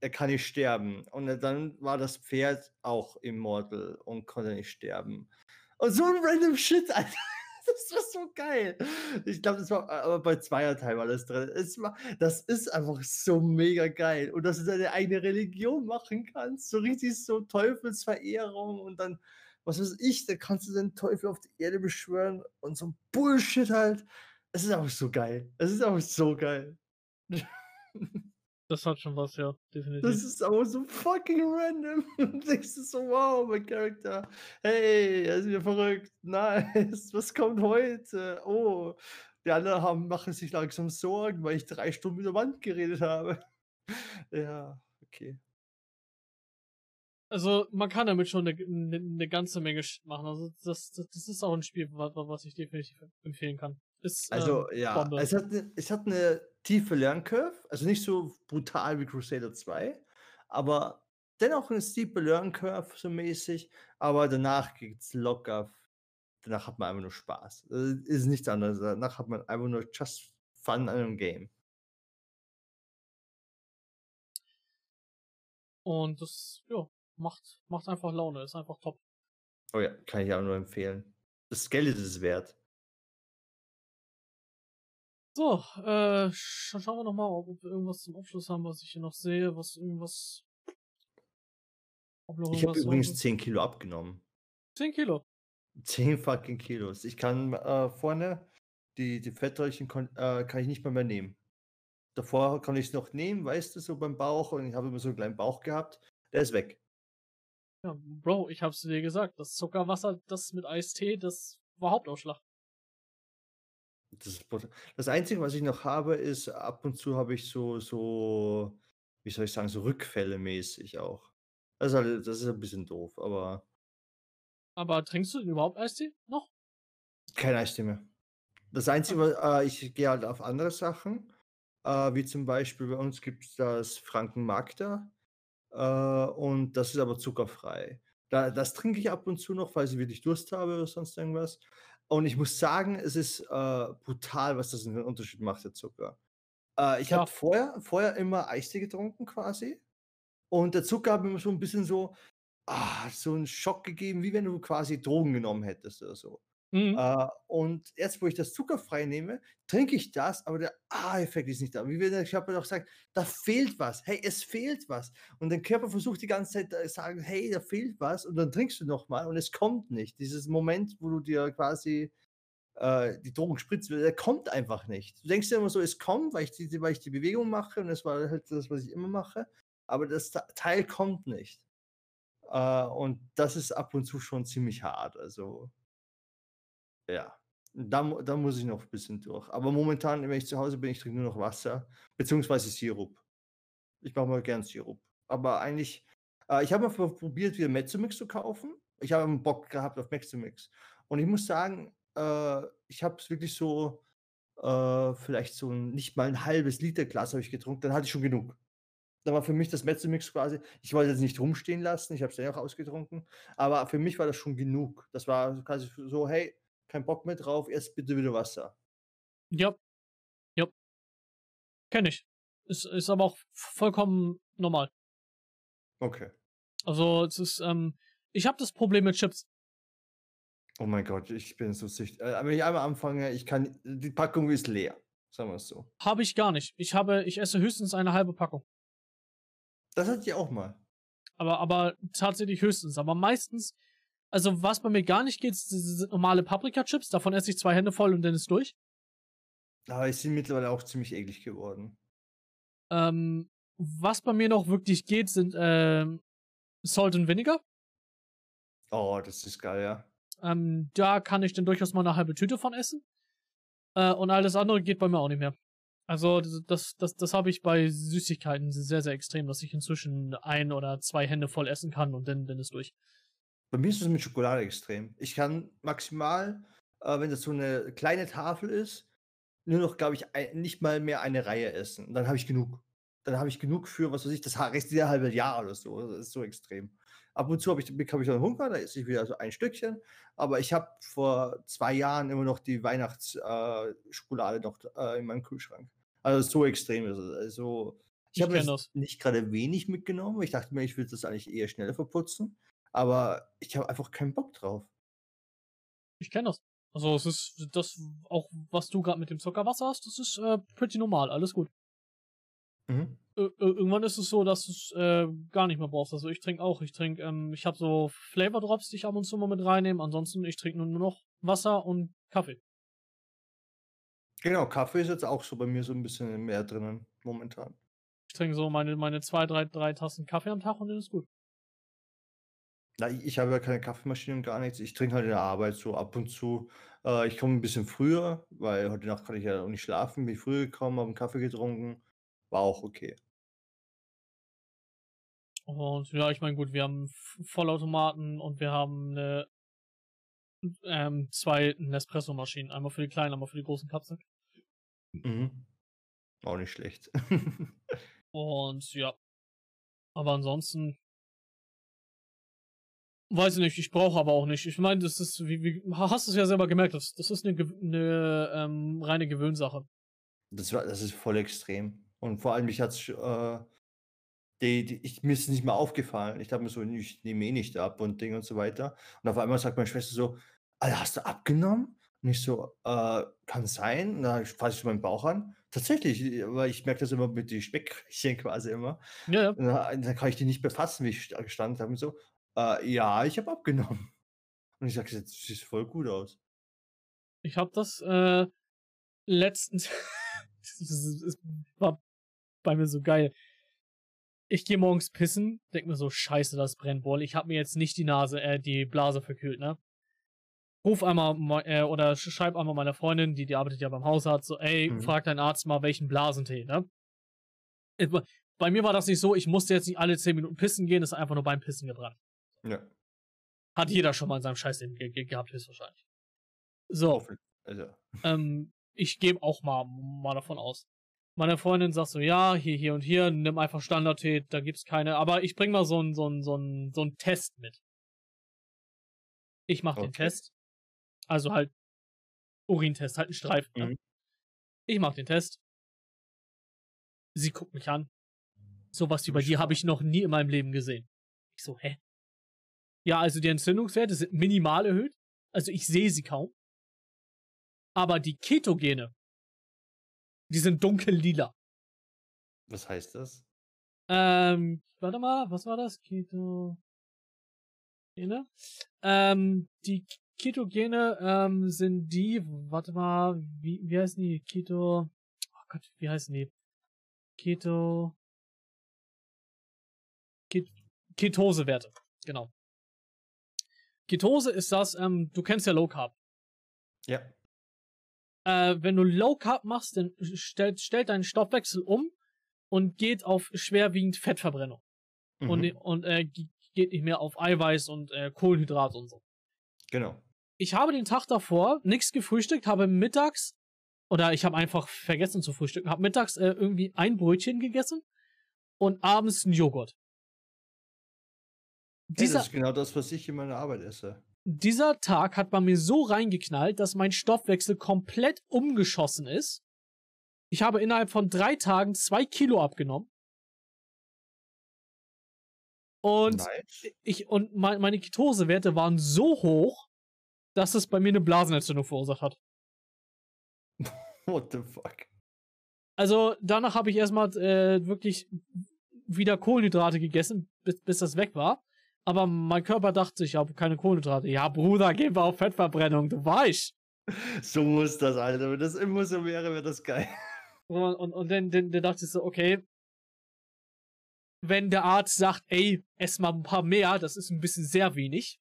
er kann nicht sterben. Und dann war das Pferd auch immortal und konnte nicht sterben. Und so ein random Shit, [LAUGHS] Alter das war so geil. Ich glaube, das war aber bei Zweierteil war das drin. Es war, das ist einfach so mega geil. Und dass du deine eigene Religion machen kannst. So richtig so Teufelsverehrung und dann, was weiß ich, da kannst du den Teufel auf die Erde beschwören und so Bullshit halt. Es ist einfach so geil. Es ist einfach so geil. [LAUGHS] Das hat schon was, ja, definitiv. Das ist aber so fucking random. [LAUGHS] Und denkst du so, wow, mein Charakter. Hey, er ist wieder verrückt. Nice. Was kommt heute? Oh. Die anderen haben, machen sich langsam Sorgen, weil ich drei Stunden mit der Wand geredet habe. [LAUGHS] ja, okay. Also, man kann damit schon eine, eine, eine ganze Menge machen. Also, das, das, das, ist auch ein Spiel, was ich definitiv empfehlen kann. Ist, also, ähm, ja, es hat, es hat eine tiefe Lernkurve, also nicht so brutal wie Crusader 2, aber dennoch eine steepe Lernkurve so mäßig, aber danach geht's locker. Danach hat man einfach nur Spaß. Das ist nichts anderes. Danach hat man einfach nur just fun an einem Game. Und das, ja, macht, macht einfach Laune, ist einfach top. Oh ja, kann ich auch nur empfehlen. Das Geld ist es wert. So, äh, schauen wir nochmal, ob wir irgendwas zum Abschluss haben, was ich hier noch sehe, was irgendwas. ich habe übrigens 10 Kilo abgenommen. 10 Kilo? 10 fucking Kilos. Ich kann äh, vorne die, die Fettröllchen äh, kann ich nicht mehr, mehr nehmen. Davor konnte ich's noch nehmen, weißt du, so beim Bauch und ich habe immer so 'n kleinen Bauch gehabt. Der ist weg. Ja, Bro, ich hab's dir gesagt, das Zuckerwasser, das mit Eistee, das war Hauptausschlag. Das das Einzige, was ich noch habe, ist ab und zu habe ich so so, wie soll ich sagen, so Rückfälle mäßig auch. Das ist halt das ist ein bisschen doof, aber Aber trinkst du denn überhaupt Eistee noch? Kein Eistee mehr. Das Ah. Einzige, wa äh, ich gehe halt auf andere Sachen, äh, wie zum Beispiel bei uns gibt's das Franken Magda, äh, und das ist aber zuckerfrei. Da das trinke ich ab und zu noch, falls ich wirklich Durst habe oder sonst irgendwas. Und ich muss sagen, es ist, äh, brutal, was das 'nen Unterschied macht, der Zucker. Äh, ich habe Klar. vorher vorher immer Eistee getrunken quasi und der Zucker hat mir immer so 'n bisschen so ah, so 'n Schock gegeben, wie wenn du quasi Drogen genommen hättest oder so. Mhm. Äh, und jetzt, wo ich das zuckerfrei nehme, trinke ich das, aber der Aha-Effekt ist nicht da. Wie wenn der Körper doch sagt: „Da fehlt was. Hey, es fehlt was.“ Und dein Körper versucht die ganze Zeit, äh, sagen: „Hey, da fehlt was.“ Und dann trinkst du noch mal und es kommt nicht. Dieses Moment, wo du dir quasi, äh, die Drogen spritzen will, der kommt einfach nicht. Du denkst dir immer so: „Es kommt, weil ich die weil ich die Bewegung mache“ und das war halt das, was ich immer mache, aber das Teil kommt nicht. Äh, und das ist ab und zu schon ziemlich hart, also ja, da da muss ich noch bisschen durch. Aber momentan, wenn ich zu Hause bin, ich trinke nur noch Wasser beziehungsweise Sirup. Ich mache mal gern Sirup. Aber eigentlich äh, ich habe mal probiert, wieder Mezzo-Mix zu kaufen. Ich habe Bock gehabt auf Mezzo-Mix. Und ich muss sagen, äh, ich habe es wirklich so, äh, vielleicht so 'n nicht mal 'n 1/2 Liter Glas habe ich getrunken, dann hatte ich schon genug. Da war für mich das Mezzo-Mix quasi ich wollte es nicht rumstehen lassen, ich habe es dann auch ausgetrunken, aber für mich war das schon genug. Das war quasi so: „Hey, kein Bock mehr drauf, jetzt bitte wieder Wasser.“ Ja. Ja. Kenne ich. Ist ist aber auch vollkommen normal. Okay. Also, es ist, ähm ich habe das Problem mit Chips. Oh mein Gott, ich bin so sücht äh, wenn ich einmal anfange, ich kann die Packung ist leer, sagen wir's so. Habe ich gar nicht. Ich habe ich esse höchstens eine 1/2 Packung. Das hatte ich auch mal. Aber aber tatsächlich höchstens. Aber meistens also, was bei mir gar nicht geht, sind normale Paprikachips. Davon esse ich 2 Hände voll und dann ist durch. Aber die sind mittlerweile auch ziemlich eklig geworden. Ähm, was bei mir noch wirklich geht, sind, ähm, Salt and Vinegar. Oh, das ist geil, ja. Ähm, da kann ich dann durchaus mal 'ne 1/2 Tüte von essen. Äh, und alles andere geht bei mir auch nicht mehr. Also, das das das habe ich bei Süßigkeiten sehr, sehr extrem, dass ich inzwischen 1 oder 2 Hände voll essen kann und dann dann ist durch. Bei mir ist es mit Schokolade extrem. Ich kann maximal, äh, wenn das so 'ne kleine Tafel ist, nur noch, glaube ich, ei nicht mal mehr eine Reihe essen. Und dann habe ich genug. Dann habe ich genug für, was weiß ich, das restliche 1/2 Jahr oder so. Das ist so extrem. Ab und zu habe ich bekomme ich dann Hunger, da esse ich wieder so ein Stückchen. Aber ich habe vor 2 Jahren immer noch die Weihnachts äh, noch äh, in meinem Kühlschrank. Also, so extrem ist es. Also, ich Ich habe jetzt das. nicht grade wenig mitgenommen. Ich dachte mir, ich würde das eigentlich eher schneller verputzen, aber ich habe einfach keinen Bock drauf. Ich kenne das. Also, es ist das auch, was du grad mit dem Zuckerwasser hast, das ist, äh, pretty normal, alles gut. Mhm. Ir ir irgendwann ist es so, dass du's, äh, gar nicht mehr brauchst. Also, ich trinke auch ich trinke, ähm ich habe so Flavor Drops, die ich ab und zu mal mit reinnehme. Ansonsten, ich trinke nur noch Wasser und Kaffee. Genau, Kaffee ist jetzt auch so bei mir so 'n bisschen mehr drinnen momentan. Ich trinke so meine meine 2, 3 3 Tassen Kaffee am Tag und dann ist gut. Na, i ich habe ja keine Kaffeemaschine und gar nichts. Ich trinke halt in der Arbeit so ab und zu. Äh, ich komme 'n bisschen früher, weil heute Nacht konnte ich ja auch nicht schlafen. Bin ich früher gekommen, habe 'n Kaffee getrunken, war auch okay. Und ja, ich meine, gut, wir haben Vollautomaten und wir haben 'ne ähm, 2 Nespresso-Maschinen. Einmal für die kleinen, einmal für die großen Kapseln. Mhm. Auch nicht schlecht. [LAUGHS] Und ja. Aber ansonsten weiß ich nicht, ich brauche aber auch nicht. Ich meine, das ist wie wie ha hast du's ja selber gemerkt, das das ist 'ne Gew 'ne, ähm, reine Gewöhnsache. Das war das ist voll extrem. Und vor allem mich hat's sch äh, die die ich mir ist es nicht mal aufgefallen. Ich dachte mir so: „Ich nehme eh nicht ab und Ding und so weiter.“ Und auf einmal sagt meine Schwester so: „Alter, hast du abgenommen?“ Und ich so: „Äh, kann sein.“ Und dann fasse ich meinen Bauch an. Tatsächlich, weil ich merke das immer mit die Speckröllchen [LAUGHS] quasi immer. Ja, ja. Und dann dann kann ich die nicht mehr fassen, wie ich sta gestanden habe und so: „Äh, ja, ich habe abgenommen.“ Und ich sage: „Du siehst voll gut aus.“ Ich habe das, äh, letztens [LAUGHS] das war bei mir so geil. Ich gehe morgens pissen, denk mir so, scheiße, das brennt wohl. Ich hab mir jetzt nicht die Nase, äh, die Blase verkühlt, ne? Ruf einmal, äh, oder schreib einmal meiner Freundin, die, die arbeitet ja beim Hausarzt, so, ey, Mhm. frag deinen Arzt mal, welchen Blasentee, ne? Äh, Bei mir war das nicht so, ich musste jetzt nicht alle 10 Minuten pissen gehen, das ist einfach nur beim Pissen gebrannt. Ja. Hat jeder schon mal in seinem Scheißleben ge ge gehabt, höchstwahrscheinlich. So. Also, ähm, ich gebe auch mal, mal davon aus. Meine Freundin sagt so, ja, hier, hier und hier, nimm einfach Standardtee, da gibt's keine, aber ich bring mal so einen so einen so einen so einen Test mit. Ich mach den Okay. Test. Also halt Urintest, halt ein Streifen. Ne? Mhm. Ich mach den Test. Sie guckt mich an. Sowas wie bei dir habe ich noch nie in meinem Leben gesehen. Ich so, hä? Ja, also die Entzündungswerte sind minimal erhöht. Also ich sehe sie kaum. Aber die Ketogene, die sind dunkel lila. was heißt das? Ähm, warte mal, was war das? Keto. Gene? Ähm, die Ketogene ähm, sind die, warte mal, wie, wie heißen die? Keto. Oh Gott, wie heißen die? Keto. Ket Ketosewerte, genau. Ketose ist das, ähm, du kennst ja Low Carb. Ja. Äh, wenn du Low Carb machst, dann stellt, stellt dein Stoffwechsel um und geht auf schwerwiegend Fettverbrennung und, Mhm. und äh, ge- geht nicht mehr auf Eiweiß und äh, Kohlenhydrat und so. Genau. Ich habe den Tag davor nichts gefrühstückt, habe mittags oder ich habe einfach vergessen zu frühstücken, habe mittags äh, irgendwie ein Brötchen gegessen und abends einen Joghurt. Dieser, das ist genau das, was ich in meiner Arbeit esse. dieser Tag hat bei mir so reingeknallt, dass mein Stoffwechsel komplett umgeschossen ist. Ich habe innerhalb von drei Tagen zwei Kilo abgenommen. Und nice. ich und mein, meine Ketosewerte waren so hoch, dass es bei mir eine Blasenentzündung verursacht hat. [LAUGHS] What the fuck? Also danach habe ich erstmal äh, wirklich wieder Kohlenhydrate gegessen, bis, bis das weg war. Aber mein Körper dachte, ich habe keine Kohlenhydrate. Ja, Bruder, gehen wir auf Fettverbrennung, du weißt. So muss das, Alter. Wenn das immer so wäre, wäre das geil. Und, und, und dann, dann, dann dachte ich so, okay, wenn der Arzt sagt, ey, ess mal ein paar mehr, das ist ein bisschen sehr wenig,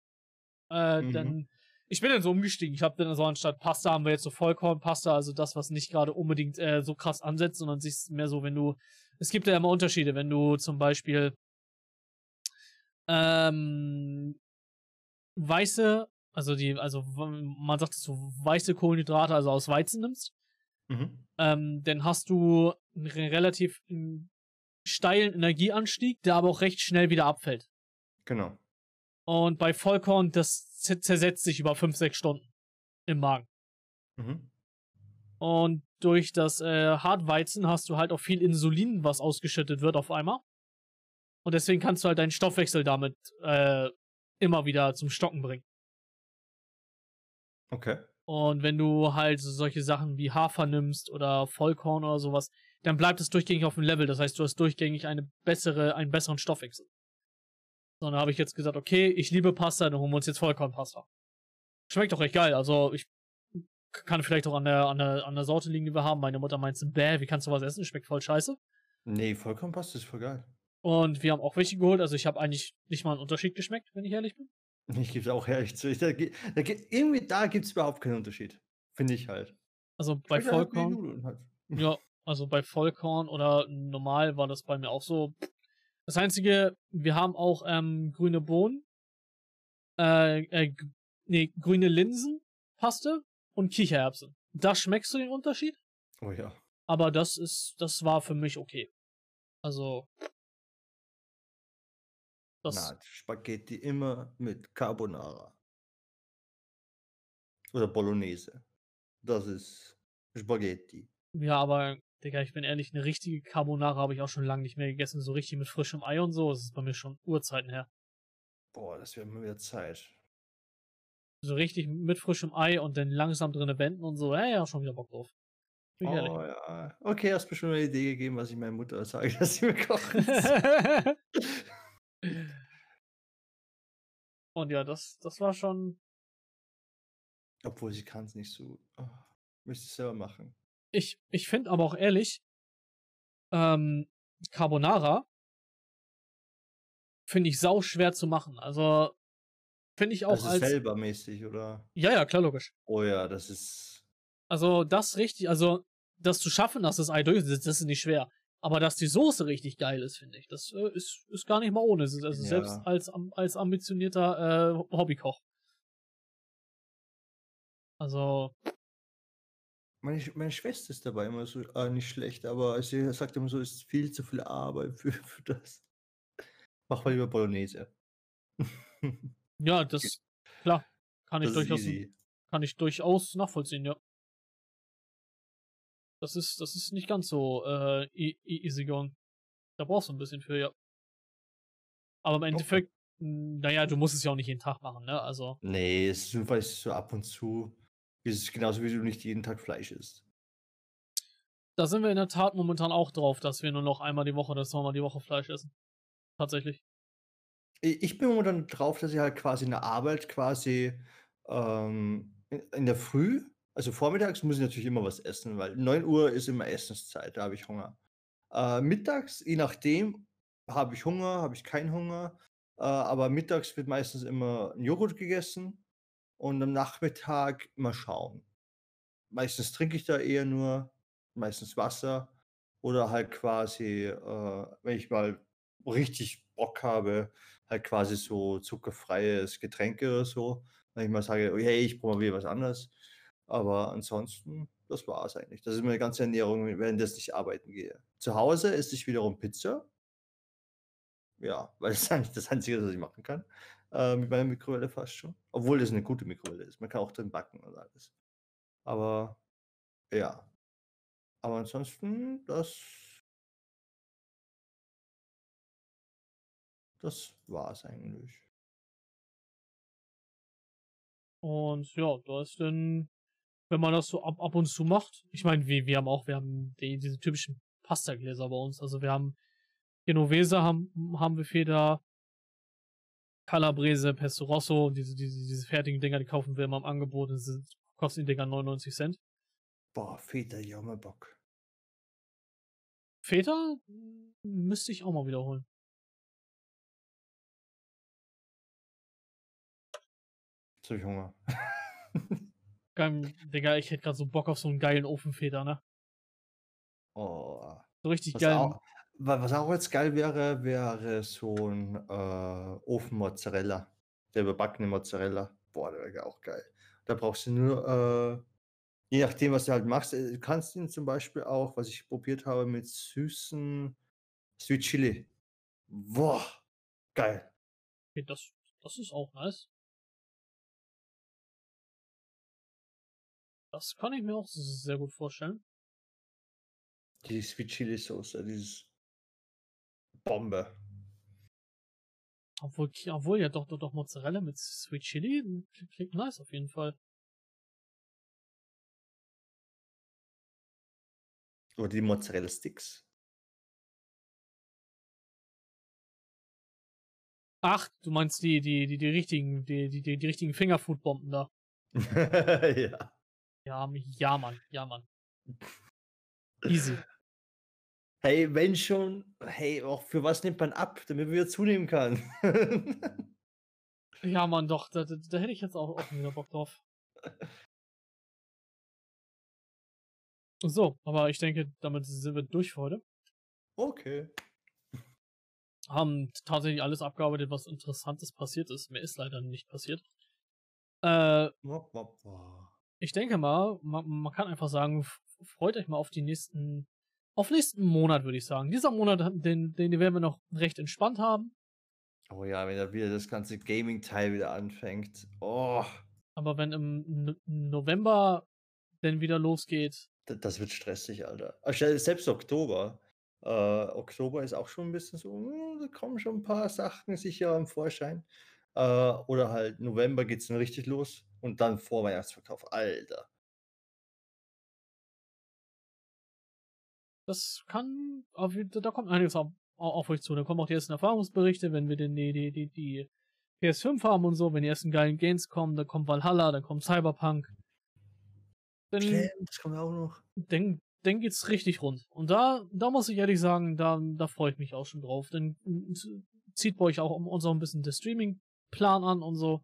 äh, Mhm. dann, ich bin dann so umgestiegen. Ich habe dann so anstatt Pasta haben wir jetzt so Vollkornpasta, also das, was nicht gerade unbedingt äh, so krass ansetzt, sondern sich mehr so, wenn du, es gibt ja immer Unterschiede, wenn du zum Beispiel ähm, weiße, also die, also man sagt es so, weiße Kohlenhydrate, also aus Weizen nimmst, Mhm. ähm, dann hast du einen re- relativ ähm, steilen Energieanstieg, der aber auch recht schnell wieder abfällt. Genau. Und bei Vollkorn, das zer- zersetzt sich über 5, 6 Stunden im Magen. Mhm. Und durch das äh, Hartweizen hast du halt auch viel Insulin, was ausgeschüttet wird auf einmal. Und deswegen kannst du halt deinen Stoffwechsel damit äh, immer wieder zum Stocken bringen. Okay. Und wenn du halt so solche Sachen wie Hafer nimmst oder Vollkorn oder sowas, dann bleibt es durchgängig auf dem Level. Das heißt, du hast durchgängig eine bessere, einen besseren Stoffwechsel. So, dann habe ich jetzt gesagt, okay, ich liebe Pasta, dann holen wir uns jetzt Vollkornpasta. Schmeckt doch recht geil. Also ich kann vielleicht auch an der, an der, an der Sorte liegen, die wir haben. Meine Mutter meint, bäh, wie kannst du was essen? Schmeckt voll scheiße. Nee, das ist voll geil. Und wir haben auch welche geholt. Also ich habe eigentlich nicht mal einen Unterschied geschmeckt, wenn ich ehrlich bin. Ich gebe es auch ehrlich zu. Ich, da, da, ge- irgendwie da gibt es überhaupt keinen Unterschied. Finde ich halt. Also bei halt Vollkorn. Nudeln halt. Ja, also bei Vollkorn oder normal war das bei mir auch so. Das einzige, wir haben auch ähm, grüne Bohnen, äh, äh, nee, grüne Linsenpaste und Kichererbsen. Da schmeckst du den Unterschied, Oh ja. aber das ist, das war für mich okay. Also, das, Na, Spaghetti immer mit Carbonara. Oder Bolognese. Das ist Spaghetti. ja, aber, Digga, ich bin ehrlich, eine richtige Carbonara habe ich auch schon lange nicht mehr gegessen, so richtig mit frischem Ei und so. Das ist bei mir schon Urzeiten her. Boah, das wäre mal wieder Zeit. So richtig mit frischem Ei und dann langsam drinne wenden und so. Ja, ja, schon wieder Bock drauf. Bin ich ehrlich. Oh ja. Okay, hast mir schon eine Idee gegeben, was ich meiner Mutter sage, [LAUGHS] dass sie mir kochen. [LAUGHS] und ja, das, das war schon. Obwohl sie kann es nicht so. Oh, müsste ich selber machen. Ich, ich finde aber auch ehrlich, ähm, Carbonara finde ich sau schwer zu machen. Also finde ich auch Also als. selber mäßig, oder? Ja, ja, klar, logisch. Oh ja, das ist. Also das richtig, also das zu schaffen, dass das Ei durch ist, das ist nicht schwer. Aber dass die Soße richtig geil ist, finde ich, das äh, ist, ist gar nicht mal ohne. Also Ja. selbst als, als ambitionierter äh, Hobbykoch. Also, Meine, meine Schwester ist dabei immer so, äh, nicht schlecht, aber sie sagt immer so, es ist viel zu viel Arbeit für, [LAUGHS] für das. Mach mal lieber Bolognese. ja, [LAUGHS] das, klar, kann ich Das durchaus, easy. kann ich durchaus nachvollziehen, ja. Das ist, das ist nicht ganz so äh, e e easy going. Da brauchst du ein bisschen für, ja. Aber im Endeffekt, naja, du musst es ja auch nicht jeden Tag machen, ne? Also, Nee, es ist so ab und zu. Es ist genauso wie du nicht jeden Tag Fleisch isst. da sind wir in der Tat momentan auch drauf, dass wir nur noch einmal die Woche oder zweimal die Woche Fleisch essen. Tatsächlich. Ich bin momentan drauf, dass ich halt quasi in der Arbeit quasi ähm, in der Früh, also vormittags muss ich natürlich immer was essen, weil 9 Uhr ist immer Essenszeit, da habe ich Hunger. Äh, mittags, je nachdem, habe ich Hunger, habe ich keinen Hunger. Äh, aber mittags wird meistens immer ein Joghurt gegessen und am Nachmittag immer schauen. Meistens trinke ich da eher nur, meistens Wasser oder halt quasi, äh, wenn ich mal richtig Bock habe, halt quasi so zuckerfreies Getränke oder so. Wenn ich mal sage, oh, hey, ich mal wieder was anderes. Aber ansonsten, das war es eigentlich. Das ist meine ganze Ernährung, während ich arbeiten gehe. Zu Hause esse ich wiederum Pizza. Ja, weil das ist [LAUGHS] eigentlich das Einzige, was ich machen kann. Äh, mit meiner Mikrowelle fast schon. Obwohl das eine gute Mikrowelle ist. Man kann auch drin backen und alles. Aber ja. Aber ansonsten, das. Das war es eigentlich. Und ja, da ist dann, wenn man das so ab, ab und zu macht, ich meine, wir, wir haben auch, wir haben die, diese typischen Pasta-Gläser bei uns. Also wir haben Genovese haben, haben wir viel da, Calabrese, Pesto Rosso, diese, diese, diese fertigen Dinger, die kaufen wir immer im Angebot, das sind, kosten die Dinger 99 Cent. Boah, hab mal Bock. Feta hm, müsste ich auch mal wiederholen. Jetzt hab ich Hunger. Geil, Digga, ich hätte gerade so Bock auf so einen geilen Ofenfeta, ne? oh. So richtig Was geil. auch, was auch jetzt geil wäre, wäre so ein äh, Ofenmozzarella. Der überbackene Mozzarella. Boah, der wäre auch geil. Da brauchst du nur, äh, je nachdem, was du halt machst, äh, du kannst ihn zum Beispiel auch, was ich probiert habe, mit süßen Sweet Chili. Boah, geil. Okay, das, das ist auch nice. Das kann ich mir auch sehr gut vorstellen. Die Sweet Chili Soße, dieses Bombe. Obwohl, obwohl ja doch, doch, doch Mozzarella mit Sweet Chili klingt- klingt nice auf jeden Fall. Oder die Mozzarella Sticks. Ach, du meinst die, die, die, die richtigen, die, die, die, die richtigen Fingerfood-Bomben da. [LAUGHS] ja. Ja, ja, Mann, ja, Mann. Easy. Hey, wenn schon, hey, auch für was nimmt man ab, damit man wieder zunehmen kann? [LAUGHS] Ja, Mann, doch, da, da, da hätte ich jetzt auch, auch wieder Bock drauf. So, aber ich denke, damit sind wir durch für heute. okay. Haben tatsächlich alles abgearbeitet, was Interessantes passiert ist. Mir ist leider nicht passiert. Äh, Wop, wop, wop. Ich denke mal, man, man kann einfach sagen, freut euch mal auf die nächsten, auf nächsten Monat, würde ich sagen. Dieser Monat, den, den werden wir noch recht entspannt haben. Oh ja, wenn da wieder das ganze Gaming-Teil wieder anfängt. Oh, Aber wenn im November denn wieder losgeht, da- das wird stressig, Alter. Selbst Oktober. Äh, Oktober ist auch schon ein bisschen so, hm, da kommen schon ein paar Sachen sicher am Vorschein. Äh, oder halt November geht es dann richtig los und dann Vorweihnachtsverkauf. Alter. das kann, da kommt einiges auf, auf euch zu. Da kommen auch die ersten Erfahrungsberichte, wenn wir denn die, die, die, die PS5 haben und so, wenn die ersten geilen Games kommen, da kommt Valhalla, da kommt Cyberpunk. Dann, das kommt auch noch. dann dann geht's richtig rund. Und da, da muss ich ehrlich sagen, da, da freue ich mich auch schon drauf. Dann zieht bei euch auch uns auch ein bisschen der Streaming-Plan an und so.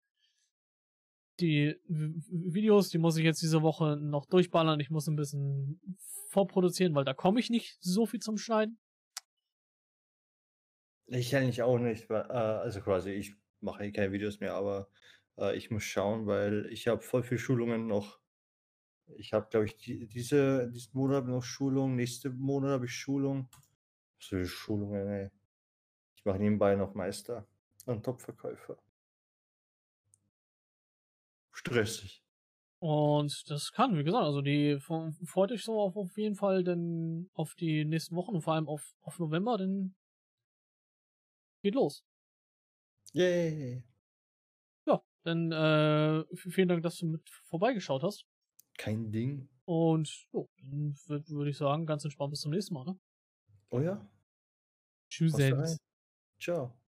Die Videos, die muss ich jetzt diese Woche noch durchballern. Ich muss ein bisschen vorproduzieren, weil da komme ich nicht so viel zum Schneiden. Ich eigentlich auch nicht, äh, also quasi, ich mache eh keine Videos mehr, aber äh, ich muss schauen, weil ich habe voll viele Schulungen noch. Ich habe, glaube ich, die, diese, diesen Monat noch Schulung, nächsten Monat habe ich Schulung. Was für Schulungen, ey. Ich mache nebenbei noch Meister und Topverkäufer. Stressig. Und das kann, wie gesagt, also die freut euch so auf, auf jeden Fall denn auf die nächsten Wochen und vor allem auf, auf November, denn geht los. Yay! Ja, dann äh, vielen Dank, dass du mit vorbeigeschaut hast. Kein Ding. Und jo, dann würde würd ich sagen, ganz entspannt bis zum nächsten Mal, ne? Oh ja. Tschüss. Ciao.